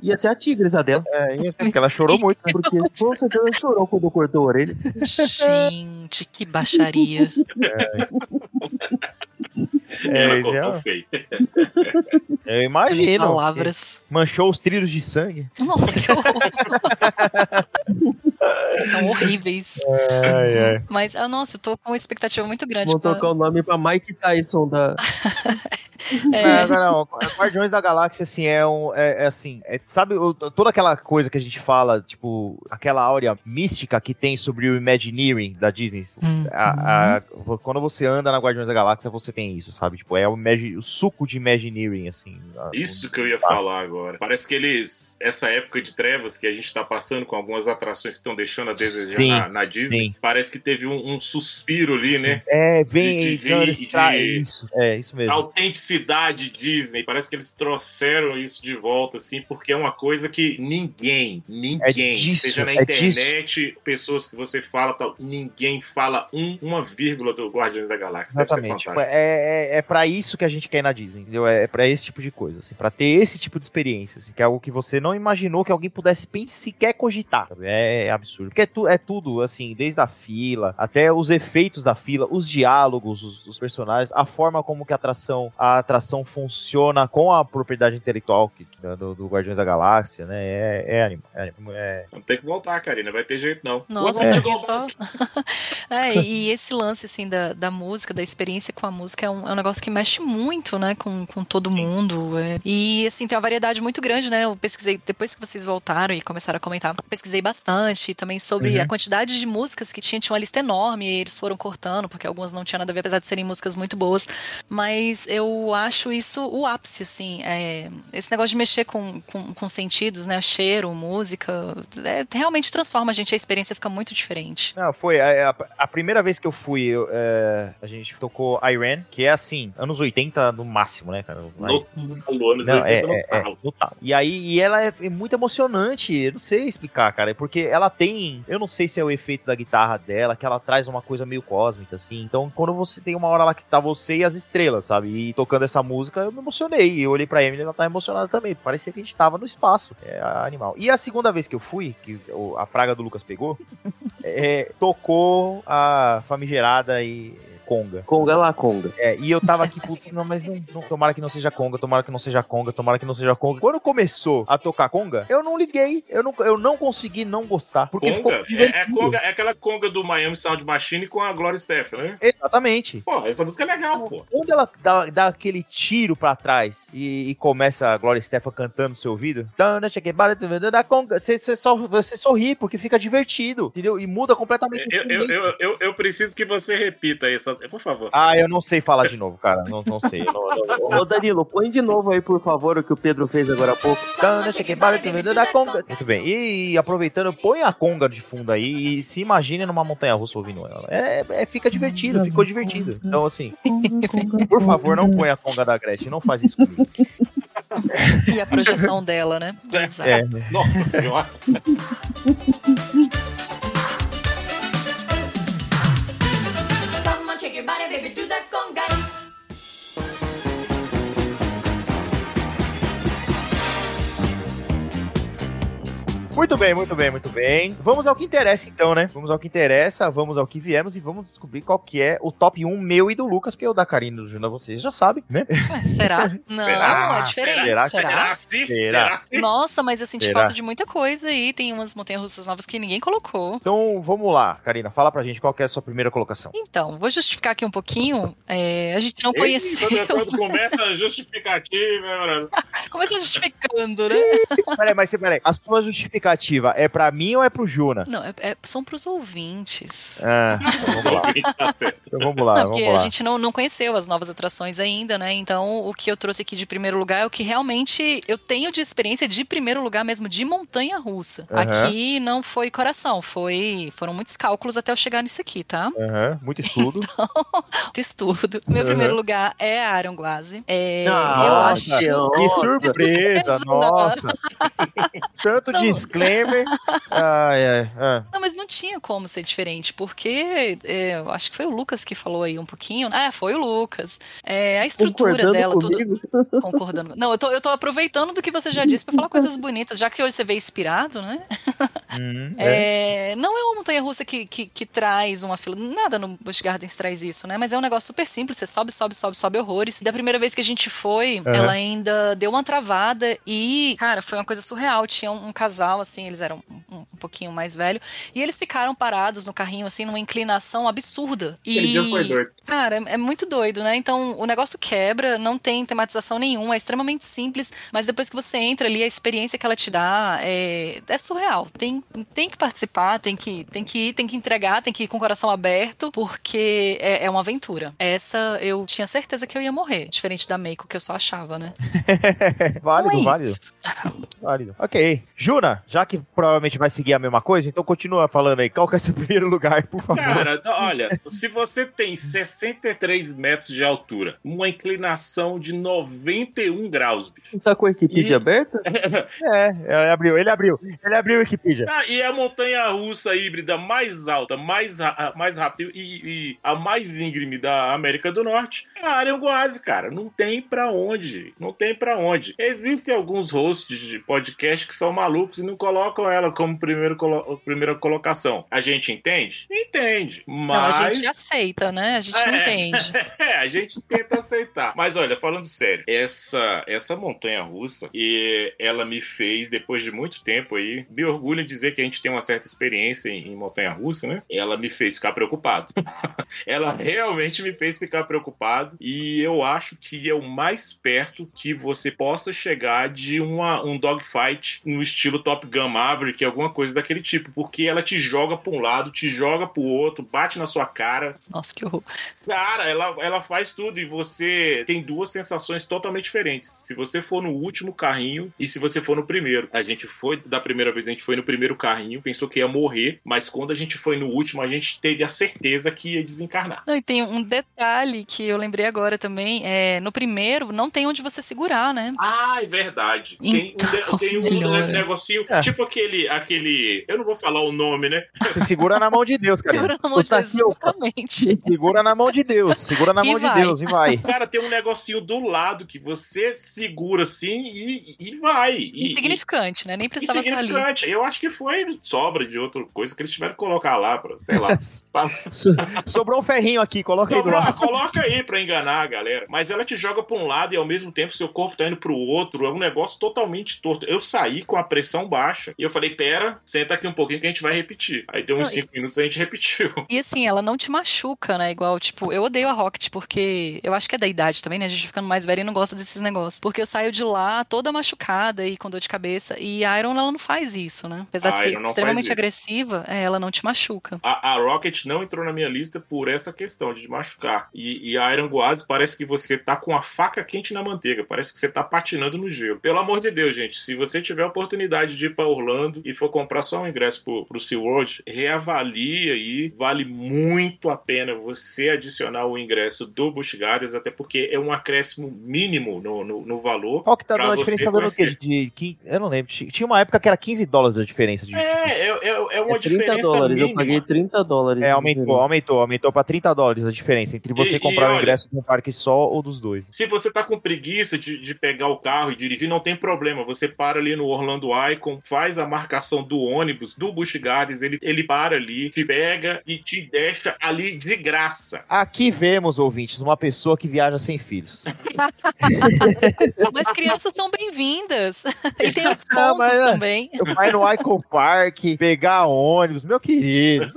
ia ser a Tigres a dela. É, isso, porque ela chorou muito. né? Porque com certeza chorou quando cortou a orelha. Gente, que baixaria. É, isso cortou é-. Eu imagino. Palavras. Manchou os trilhos de sangue. Nossa, que horror. Vocês são horríveis. Ai, ai. Mas, ah, nossa, eu tô com uma expectativa muito grande. Vou pra- tocar o nome pra Mike Tyson da. É, agora, não, Guardiões da Galáxia, assim, é um. É, é assim, é- sabe o- toda aquela coisa que a gente fala, tipo, aquela áurea mística que tem sobre o Imagineering da Disney? hum, A- a- quando você anda na Guardiões da Galáxia, você tem isso, sabe? Tipo, é o, imagi- o suco de Imagineering, assim. Isso que eu ia falar agora. Parece que eles. Essa época de trevas que a gente tá passando com algumas atrações que estão deixando a desejar Sim, na, na Disney. sim. Parece que teve um, um suspiro ali, né? É, vem. De- de- de- de- Isso, é, isso mesmo. Autenticidade Disney. Parece que eles trouxeram isso de volta, assim, porque é uma coisa que ninguém, ninguém, É disso, seja na é internet, pessoas que você fala tal, ninguém fala um, uma vírgula do Guardiões da Galáxia. Deve ser Exatamente. Fantástico. é, é, é para isso que a gente quer ir na Disney, entendeu? É, é para esse tipo de coisa, assim, para ter esse tipo de experiência, assim, que é algo que você não imaginou que alguém pudesse sequer cogitar. sabe? É, absurdo. Porque é, tu- é tudo, assim, desde a fila, até os efeitos da fila, os diálogos, os, os personagens, a forma como que a atração, a atração funciona com a propriedade intelectual que, que- do, do Guardiões da Galáxia, né? É, é animal. É, é- Não tem que voltar, Karina. Vai ter jeito, não. Nossa, porque chegou- só. é, e esse lance, assim, da, da música, da experiência com a música, é um, é um negócio que mexe muito, né, com, com todo Sim. mundo. é. E, assim, tem uma variedade muito grande, né? Eu pesquisei, depois que vocês voltaram e começaram a comentar, pesquisei bastante também sobre Uhum. a quantidade de músicas que tinha. Tinha uma lista enorme e eles foram cortando, porque algumas não tinham nada a ver, apesar de serem músicas muito boas. Mas eu acho isso o ápice, assim. é, esse negócio de mexer com, com, com sentidos, né? Cheiro, música, é, realmente transforma a gente, a experiência fica muito diferente. Não, foi. A, a- a primeira vez que eu fui, eu, é, a gente tocou Iran, que é assim, anos 80 no máximo, né, cara? No talo, anos Não, 80 é, no é, é, no talo. E aí, e ela é, é muito emocionante, eu não sei explicar, cara, porque ela tem, eu não sei se é o efeito da guitarra dela, que ela traz uma coisa meio cósmica, assim, então quando você tem uma hora lá que tá você e as estrelas, sabe, e tocando essa música, eu me emocionei, eu olhei pra Emily, ela tá emocionada também, parecia que a gente tava no espaço, é animal. E a segunda vez que eu fui, que a praga do Lucas pegou, é, tocou a famigerada e Conga. Conga lá, Conga. É, e eu tava aqui, putz, não, mas não, não- tomara que não seja conga, tomara que não seja conga, tomara que não seja conga. Quando começou a tocar conga, eu não liguei, eu não, eu não consegui não gostar, porque ficou Conga? É, divertido. é, conga, é aquela conga do Miami Sound Machine com a Gloria Stefan, né? Exatamente. Pô, essa música é legal, pô. Quando ela dá, dá aquele tiro pra trás e, e começa a Gloria Stefan cantando no seu ouvido, "Dana, cheguei, bara, tu, da conga", você, você só, você sorri, porque fica divertido, entendeu? E muda completamente o Eu, eu, ambiente. eu, eu, eu preciso que você repita essa por favor. Ah, eu não sei falar de novo, cara. Não, não sei. Não, não, não. Ô Danilo, põe de novo aí, por favor, o que o Pedro fez agora há pouco. Muito bem. E aproveitando, põe a conga de fundo aí e se imagine numa montanha russa ouvindo ela. É, é- fica divertido, ficou divertido. Então, assim, por favor, não põe a conga da Gretchen, não faz isso comigo. E a projeção dela, né? Exato. É, Nossa senhora. Muito bem, muito bem, muito bem. Vamos ao que interessa então, né? Vamos ao que interessa, vamos ao que viemos e vamos descobrir qual que é o top 1 meu e do Lucas, porque o da Karine e do Juna vocês já sabem, né? Ué, será? Não, Será? é diferente. Será? Será? Será? Será? Será? Nossa, mas eu senti Será? falta de muita coisa aí. Tem umas montanhas russas novas que ninguém colocou. Então, vamos lá, Karina, fala pra gente qual que é a sua primeira colocação. Então, vou justificar aqui um pouquinho. É, a gente não Eita, conheceu. Quando começa a justificativa, mano. Começa justificando, né? Peraí, mas peraí, a sua justificativa é pra mim ou é pro Juna? Não, é- é- são pros ouvintes. Ah, então vamos lá. Tá. Então vamos lá, Não, vamos porque lá. a gente não, não conheceu as novas atrações ainda, né? Então, o que eu trouxe aqui de primeiro lugar é o que realmente eu tenho de experiência de primeiro lugar mesmo de montanha russa. Aham. Aqui não foi coração, foi foram muitos cálculos até eu chegar nisso aqui, tá? Aham, muito estudo. Muito estudo. Meu Aham. primeiro lugar é a Aranguase. É, eu Ah, acho. que surpresa, Surpresa. nossa. Tanto Não. Disclaimer. Ai, ai, ah. Não, mas não tinha como ser diferente, porque é, eu acho que foi o Lucas que falou aí um pouquinho. Ah, foi o Lucas. É, a estrutura dela, tudo. comigo? Concordando. Não, eu tô, eu tô aproveitando do que você já disse pra falar coisas bonitas, já que hoje você veio inspirado, né? Hum, é. É, não é uma montanha russa que, que, que traz uma fila. Nada no Busch Gardens traz isso, né? Mas é um negócio super simples. Você sobe, sobe, sobe, sobe horrores. Da primeira vez que a gente foi, Aham. ela ainda deu uma travada e, cara, foi uma coisa surreal. Tinha um, um casal, assim, eles eram um, um pouquinho mais velho, e eles ficaram parados no carrinho, assim, numa inclinação absurda. E, Aquele dia foi doido. Cara, é, é muito doido, né? Então o negócio quebra, não tem tematização nenhuma, é extremamente simples, mas depois que você entra ali, a experiência que ela te dá é, é surreal. Tem, tem que participar, tem que, tem que ir, tem que entregar, tem que ir com o coração aberto, porque é, é uma aventura. Essa eu tinha certeza que eu ia morrer, diferente da Meiko, que eu só achava, né? válido, Então é válido, válido. Ok. Juna, já que provavelmente vai seguir a mesma coisa, então continua falando aí. Qual que é seu primeiro lugar, por favor? Cara, olha, se você tem 63 metros de altura, uma inclinação de 91 graus, bicho. Tá com a Wikipedia E- aberta? É, ele abriu, ele abriu. Ele abriu o Wikipedia. Ah, e a montanha russa híbrida mais alta, mais, mais rápida e, e a mais íngreme da América do Norte é a Aranguase, cara. Não tem pra onde. Não tem pra onde. Existem alguns hosts de podcast que são malucos e não colocam ela como primeiro colo- primeira colocação. A gente entende? Entende. Mas. Não, a gente aceita, né? A gente não É. entende. É, a gente tenta aceitar. Mas olha, falando sério, essa essa montanha russa, e ela me fez, depois de muito tempo aí, me orgulho em dizer que a gente tem uma certa experiência em, em montanha russa, né? Ela me fez ficar preocupado. ela realmente me fez ficar preocupado. E eu acho que é o mais perto que você possa chegar de uma, um dogfight no estilo Top Gun Maverick, alguma coisa daquele tipo. Porque ela te joga pra um lado, te joga pro outro, bate na sua cara. Nossa, que horror. Cara, ela, ela faz tudo e você tem duas sensações totalmente diferentes. Se você for no último carrinho e se você for no primeiro. A gente foi, da primeira vez, a gente foi no primeiro carrinho, pensou que ia morrer, mas quando a gente foi no último, a gente teve a certeza que ia desencarnar. Não, e tem um detalhe que eu lembrei agora também. É, no primeiro, não tem onde você segurar, né? Ah, é verdade. Tem, um, Então, tem um negocinho, É. tipo aquele, aquele. Eu não vou falar o nome, né? Você segura na mão de Deus, cara. Segura na mão de Deus, exatamente. Segura na mão de Deus. Segura na E mão de vai. Deus e vai. Cara, tem um negocinho do lado que você segura assim e, e vai. E- Insignificante, né? Nem precisava estar ali. Insignificante. Eu acho que foi sobra de outra coisa que eles tiveram que colocar lá, pra, sei lá. So- Sobrou um ferrinho aqui, coloca aí do lado. coloca aí pra enganar a galera. Mas ela te joga pra um lado e ao mesmo tempo seu corpo tá indo pro outro. É um negócio totalmente oportunidade. Eu saí com a pressão baixa e eu falei, pera, senta aqui um pouquinho que a gente vai repetir. Aí deu uns Não, e- 5 minutos e a gente repetiu. E assim, ela não te machuca, né? Igual, tipo, eu odeio a Rocket porque eu acho que é da idade também, né? A gente ficando mais velha e não gosta desses negócios. Porque eu saio de lá toda machucada e com dor de cabeça. E a Iron, ela não faz isso, né? Apesar A de ser extremamente agressiva, é, ela não te machuca. A, a Rocket não entrou na minha lista por essa questão de machucar. E, e a Iron Guaz parece que você tá com a faca quente na manteiga. Parece que você tá patinando no gelo. Pelo amor de Deus, gente, se você tiver a oportunidade de pra Orlando e for comprar só um ingresso pro, pro SeaWorld, reavalie aí. Vale muito a pena você adicionar o ingresso do Busch Gardens, até porque é um acréscimo mínimo no, no, no valor. Qual que tá dando a diferença? Tá dando o quê? De, de, eu não lembro. Tinha uma época que era 15 dólares a diferença de. É, é, é, é uma É 30 diferença dólares, mínima. eu paguei 30 dólares. É, aumentou, aumentou, aumentou pra 30 dólares a diferença entre você E- e comprar o olha- ingresso de um parque só ou dos dois. Se você tá com preguiça de, de pegar o carro e dirigir, não tem problema. Você para ali no Orlando Icon, faz a marcação do ônibus, do Busch Gardens, ele, ele para ali, te pega e te deixa ali de graça. Aqui vemos, ouvintes, uma pessoa que viaja sem filhos. Mas crianças são bem-vindas. E tem outros Ah, pontos mas é. também. Eu vai no Icon Park, pegar ônibus, meu querido.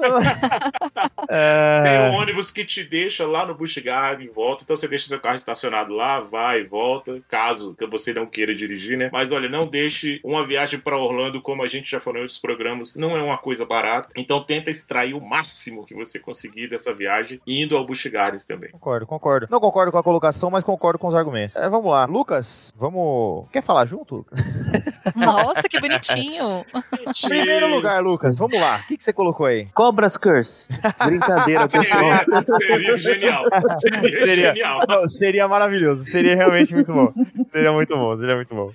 É, Tem um ônibus que te deixa lá no Busch Gardens e volta. Então você deixa seu carro estacionado lá, vai e volta, caso você não queira dirigir, né? Mas olha, não deixe uma viagem para Orlando, como a gente já falou em outros programas, não é uma coisa barata. Então tenta extrair o máximo que você conseguir dessa viagem, indo ao Busch Gardens também. Concordo, concordo. Não concordo com a colocação, mas concordo com os argumentos. É, vamos lá. Lucas, vamos. Quer falar junto? Nossa, que bonitinho. Primeiro lugar, Lucas, vamos lá. O que, que você colocou aí? Cobras Curse. Brincadeira, pessoal. Seria, seria genial. Seria, Seria. genial. Não, seria maravilhoso. Seria realmente muito bom. Seria muito bom, seria muito bom.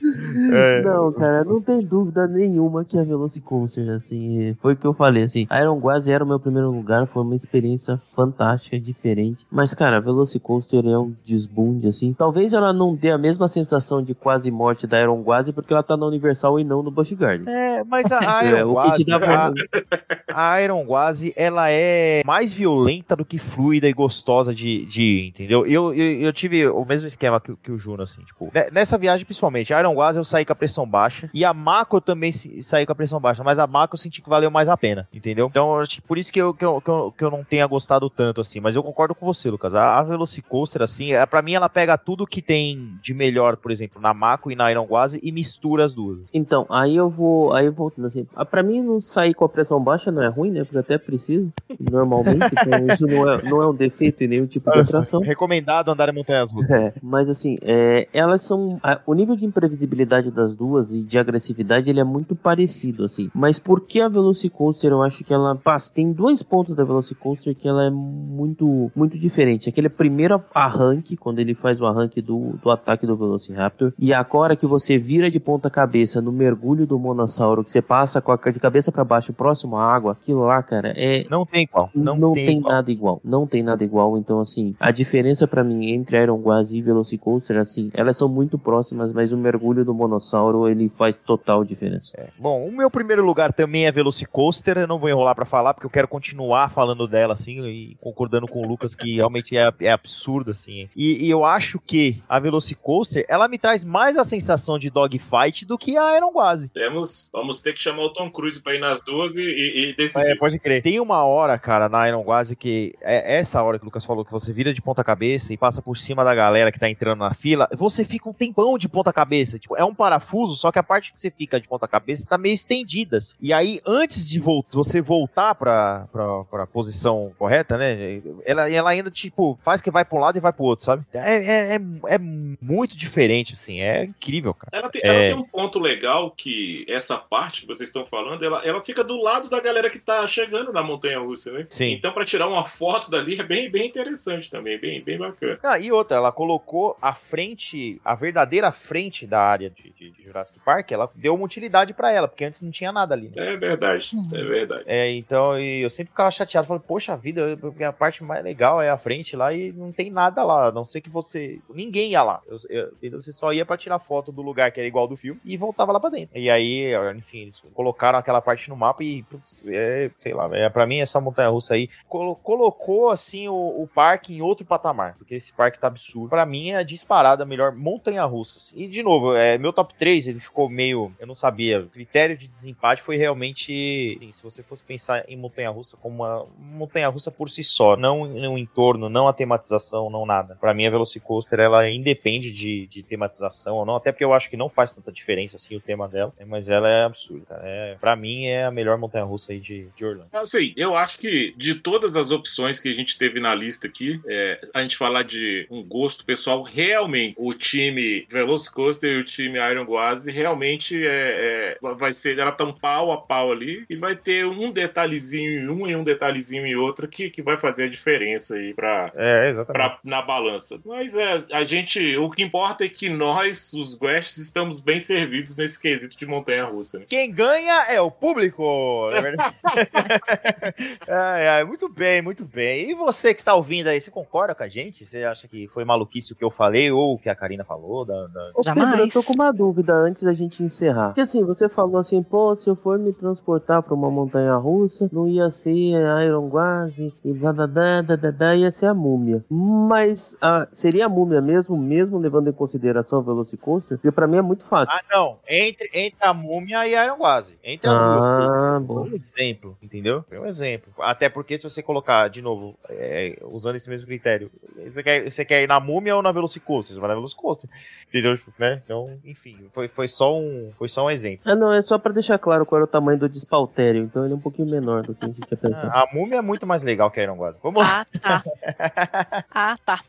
É, Não, cara, não tem dúvida nenhuma que a Velocicoaster, assim, foi o que eu falei, assim, a Iron Guazi era o meu primeiro lugar, foi uma experiência fantástica, diferente, mas, cara, a Velocicoaster é um desbunde, assim, talvez ela não dê a mesma sensação de quase morte da Iron Guazi, porque ela tá na Universal e não no Busch Gardens. É, mas a É, Iron Guazi, dá a, a Iron Guazi, ela é mais violenta do que fluida e gostosa de, de ir, entendeu? Eu, eu, eu tive o mesmo esquema que, que o Juno, assim, tipo, ne- nessa viagem principalmente, a Iron Guazi eu saí com a pressão baixa e a Mako eu também se- saí com a pressão baixa, mas a Mako eu senti que valeu mais a pena, entendeu? Então, acho que por isso que eu, que eu, que eu, que eu não tenha gostado tanto, assim, mas eu concordo com você, Lucas, a, a Velocicoaster, assim, é, pra mim ela pega tudo que tem de melhor, por exemplo, na Mako e na Iron Guazi e mistura as duas. Então, aí eu vou, aí voltando assim, pra mim não sair com a pressão baixa não é ruim, né, porque até preciso, normalmente, então isso não é, não é um defeito em nenhum tipo de atração. Recomendado andar em montanhas russas. É, mas assim, é, elas são. a- o nível de imprevisibilidade das duas e de agressividade ele é muito parecido, assim. Mas por que a Velocicoaster eu acho que ela. Passa, tem dois pontos da Velocicoaster que ela é muito muito diferente. Aquele primeiro arranque, quando ele faz o arranque do, do ataque do Velociraptor, e agora que você vira de ponta cabeça no mergulho do Monossauro, que você passa com a, de cabeça para baixo próximo à água, aquilo lá, cara, é, Não tem igual. Não, não, tem, tem, igual. nada igual. Não tem nada igual. Então, assim, a diferença pra mim entre Iron Guazi e Velocicoaster, assim, elas são muito próximas, mas o mergulho do Monossauro, ele faz total diferença. Bom, o meu primeiro lugar também é Velocicoaster. Eu não vou enrolar pra falar, porque eu quero continuar falando dela, assim, e concordando com o Lucas, que realmente é, é absurdo, assim. E, e eu acho que a Velocicoaster, ela me traz mais a sensação de dogfight do que a Iron Guazi. Temos, vamos ter que chamar o Tom Cruise pra ir nas duas e, e, e decidir. É, pode crer. Tem uma hora, cara, na Iron Guazi que é essa hora que o Lucas falou que você vira de ponta cabeça e passa por cima da galera que tá entrando na fila, você fica um tempão de ponta cabeça. Tipo, é um parafuso, só que a parte que você fica de ponta cabeça tá meio estendidas. E aí, antes de vol você voltar pra, pra, pra posição correta, né? Ela, ela ainda, tipo, faz que vai pra um lado e vai pro outro, sabe? É, é, é, é muito diferente, assim. É incrível, cara. Ela tem, É. ela tem um ponto legal que essa parte que vocês estão falando, ela, ela fica do lado da galera que tá chegando na montanha russa, né? Sim. Então, pra tirar uma foto dali é bem, bem interessante também, bem, bem bacana. Ah, e outra, ela colocou a frente, a verdadeira frente da área de, de- de Jurassic Park, ela deu uma utilidade pra ela, porque antes não tinha nada ali. né? É verdade, Hum. é verdade. É, então e eu sempre ficava chateado, falei, poxa vida, a parte mais legal é a frente lá e não tem nada lá, a não ser que você. Ninguém ia lá. Eu, eu- você só ia pra tirar foto do lugar que era igual do filme e voltava lá pra dentro. E aí, enfim, eles colocaram aquela parte no mapa e, putz, é, sei lá, é, pra mim essa montanha russa aí colo- colocou assim o, o parque em outro patamar, porque esse parque tá absurdo. Pra mim é disparada a melhor montanha russa. assim. E de novo, é, meu top 3 3 ele ficou meio. Eu não sabia. O critério de desempate foi realmente. assim, se você fosse pensar em Montanha Russa como uma Montanha Russa por si só, não no entorno, não a tematização, não nada. Pra mim, a Velocicoaster ela independe de, de tematização ou não, até porque eu acho que não faz tanta diferença assim o tema dela, né, mas ela é absurda. É, pra mim, é a melhor Montanha Russa aí de, de Orlando. Assim, eu acho que de todas as opções que a gente teve na lista aqui, é, a gente falar de um gosto pessoal, realmente o time Velocicoaster e o time Iron Gwazi realmente é, é- vai ser, ela tá um pau a pau ali e vai ter um detalhezinho em um e um detalhezinho em outro que, que vai fazer a diferença aí pra, É, exatamente. pra, na balança. Mas é, a gente, o que importa é que nós, os Guests, estamos bem servidos nesse quesito de montanha russa. Né? Quem ganha é o público, na verdade. Ai, ai, muito bem, muito bem. E você que está ouvindo aí, você concorda com a gente? Você acha que foi maluquice o que eu falei ou o que a Karina falou? Da, da- Ô, Jamais. Pedro, eu tô com uma dúvida antes da gente encerrar. Porque assim, você falou assim, pô, se eu for me transportar pra uma montanha russa, não ia ser a Iron Gwazi e blá blá blá blá blá, blá, ia ser a múmia. Mas ah, seria a múmia mesmo, mesmo levando em consideração o Velocicoaster? Porque pra mim é muito fácil. Ah, não. Entre, entre a múmia e a Iron Quase. Entre as duas. Ah, Foi bom. um exemplo, entendeu? Foi um exemplo. Até porque se você colocar, de novo, é, usando esse mesmo critério, você quer, você quer ir na múmia ou na Velocicoaster? Você vai na Velocicoaster. Entendeu? Tipo, Né? Então, enfim, foi, foi, só um, foi só um exemplo. Ah, não, é só pra deixar claro qual era o tamanho do despautério. Então ele é um pouquinho menor do que a gente tinha pensado. A múmia é muito mais legal que a Iron Quase. Vamos lá. Ah, tá. Ah, tá.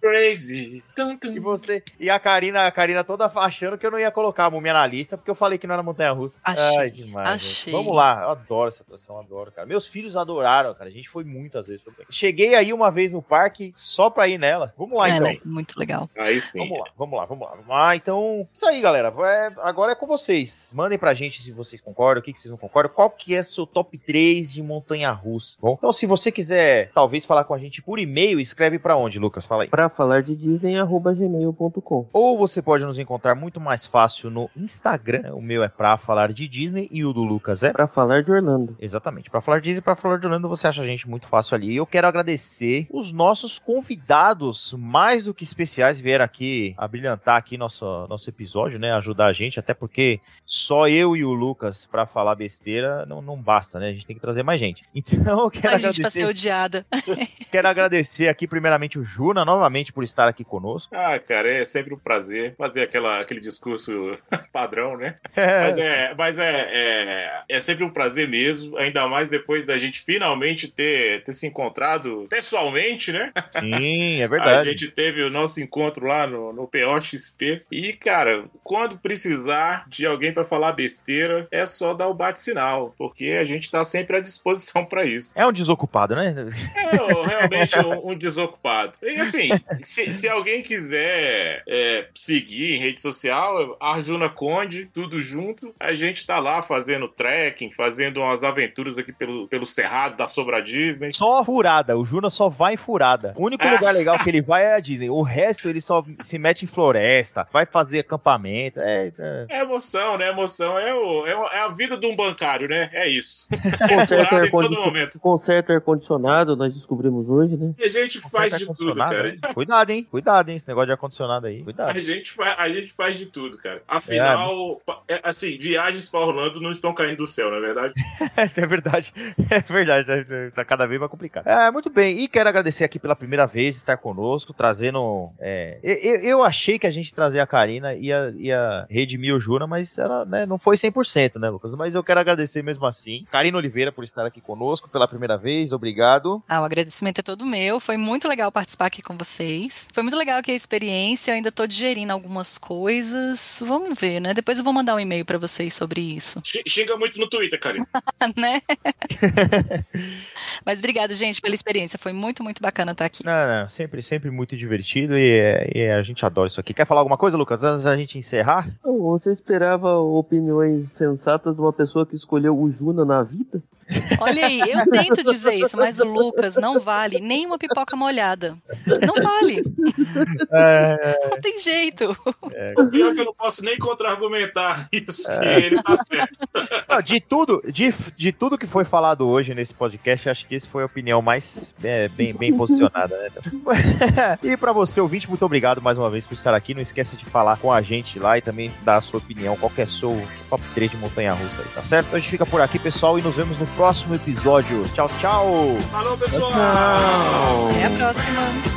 Crazy! Tum, tum. E você e a Karina, a Karina toda achando que eu não ia colocar a múmia na lista, porque eu falei que não era montanha russa. Achei, Ai, demais. achei. Vamos lá, eu adoro essa atração, adoro, cara. Meus filhos adoraram, cara. A gente foi muitas vezes. Cheguei aí uma vez no parque só pra ir nela. Vamos lá, É, então. Muito legal. Aí sim. Vamos lá, vamos lá, vamos lá. Vamos lá, então. Isso aí, galera. É- agora é com vocês. Mandem pra gente se vocês concordam, o que, que vocês não concordam. Qual que é seu top 3 de montanha russa? Bom, então se você quiser, talvez, falar com a gente por e-mail, escreve pra onde, Lucas? Fala aí. Pra falar de Disney, arroba gmail.com. Ou você pode nos encontrar muito mais fácil no Instagram. O meu é pra falar de Disney e o do Lucas é. Pra falar de Orlando. Exatamente. Pra falar de Disney e pra falar de Orlando, você acha a gente muito fácil ali. E eu quero agradecer os nossos convidados mais do que especiais vieram aqui a brilhantar aqui nosso, nosso episódio, né? Ajudar a gente, até porque só eu e o Lucas pra falar besteira não, não basta, né? A gente tem que trazer mais gente. Então eu quero A gente vai ser agradecer, odiada. quero agradecer aqui primeiramente o Juna novamente por estar aqui conosco. Ah, cara, é sempre um prazer fazer aquela, aquele discurso padrão, né? Mas, é, mas é, é, é sempre um prazer mesmo, ainda mais depois da gente finalmente ter, ter se encontrado pessoalmente, né? Sim, é A verdade. gente teve o nosso encontro lá no, no POXP. E, cara, quando precisar de alguém pra falar besteira, é só dar o bate-sinal, porque a gente tá sempre à disposição pra isso. É um desocupado, né? É realmente um, um desocupado. E assim, se, se alguém quiser é, seguir em rede social, Arjuna Conde, tudo junto, a gente tá lá fazendo trekking, fazendo umas aventuras aqui pelo, pelo Cerrado da Sobra Disney. Só furada, o Juna só vai em furada. O único Ah. lugar legal que ele vai é a Disney. O resto ele só se mete em floresta, vai fazer acampamento. É, é. É emoção, né? Emoção é, o, é, o- é a vida de um bancário, né? É isso. Conserta momento. Conserta ar-condicionado, nós descobrimos hoje, né? E a gente faz de tudo, ar-condicionado, cara. Cuidado, hein? Cuidado, hein? Esse negócio de ar-condicionado aí. A Cuidado. gente, faz, a gente faz de tudo, cara. Afinal, pa- é, assim, viagens pra Orlando não estão caindo do céu, não é verdade? É verdade. É verdade. Tá, tá cada vez mais complicado. É, muito bem. E quero agradecer aqui pela primeira vez estar conosco, trazendo. é, eu, eu- eu achei que a gente trazer a Karina ia, ia redimir o Juna, mas ela né, não foi 100%, né, Lucas? Mas eu quero agradecer mesmo assim. Karina Oliveira por estar aqui conosco pela primeira vez. Obrigado. Ah, o agradecimento é todo meu. Foi muito legal participar aqui com vocês. Foi muito legal aqui a experiência. Eu ainda tô digerindo algumas coisas. Vamos ver, né? Depois eu vou mandar um e-mail pra vocês sobre isso, Xi- Xinga muito no Twitter, Karina. né? Mas obrigada, gente, pela experiência. Foi muito, muito bacana estar aqui. Não, não, sempre, sempre muito divertido e, é- e a gente adora isso aqui. Quer falar alguma coisa, Lucas? Antes da gente encerrar? Você esperava opiniões sensatas de uma pessoa que escolheu o Juna na vida? Olha aí, eu tento dizer isso, mas o Lucas não vale nem uma pipoca molhada. Não vale. É, Não tem jeito. O pior é que eu não posso nem contra-argumentar isso, que ele tá certo. não, de tudo, de, de tudo que foi falado hoje nesse podcast, acho que esse foi a opinião mais é, bem, bem posicionada, né? e pra você, ouvinte, muito obrigado mais uma vez por estar aqui. Não esqueça de falar com a gente lá e também dar a sua opinião, qual que é seu top 3 de montanha-russa aí, tá certo? Então a gente fica por aqui, pessoal, e nos vemos no próximo episódio. Tchau, tchau! Falou, pessoal! Até a próxima.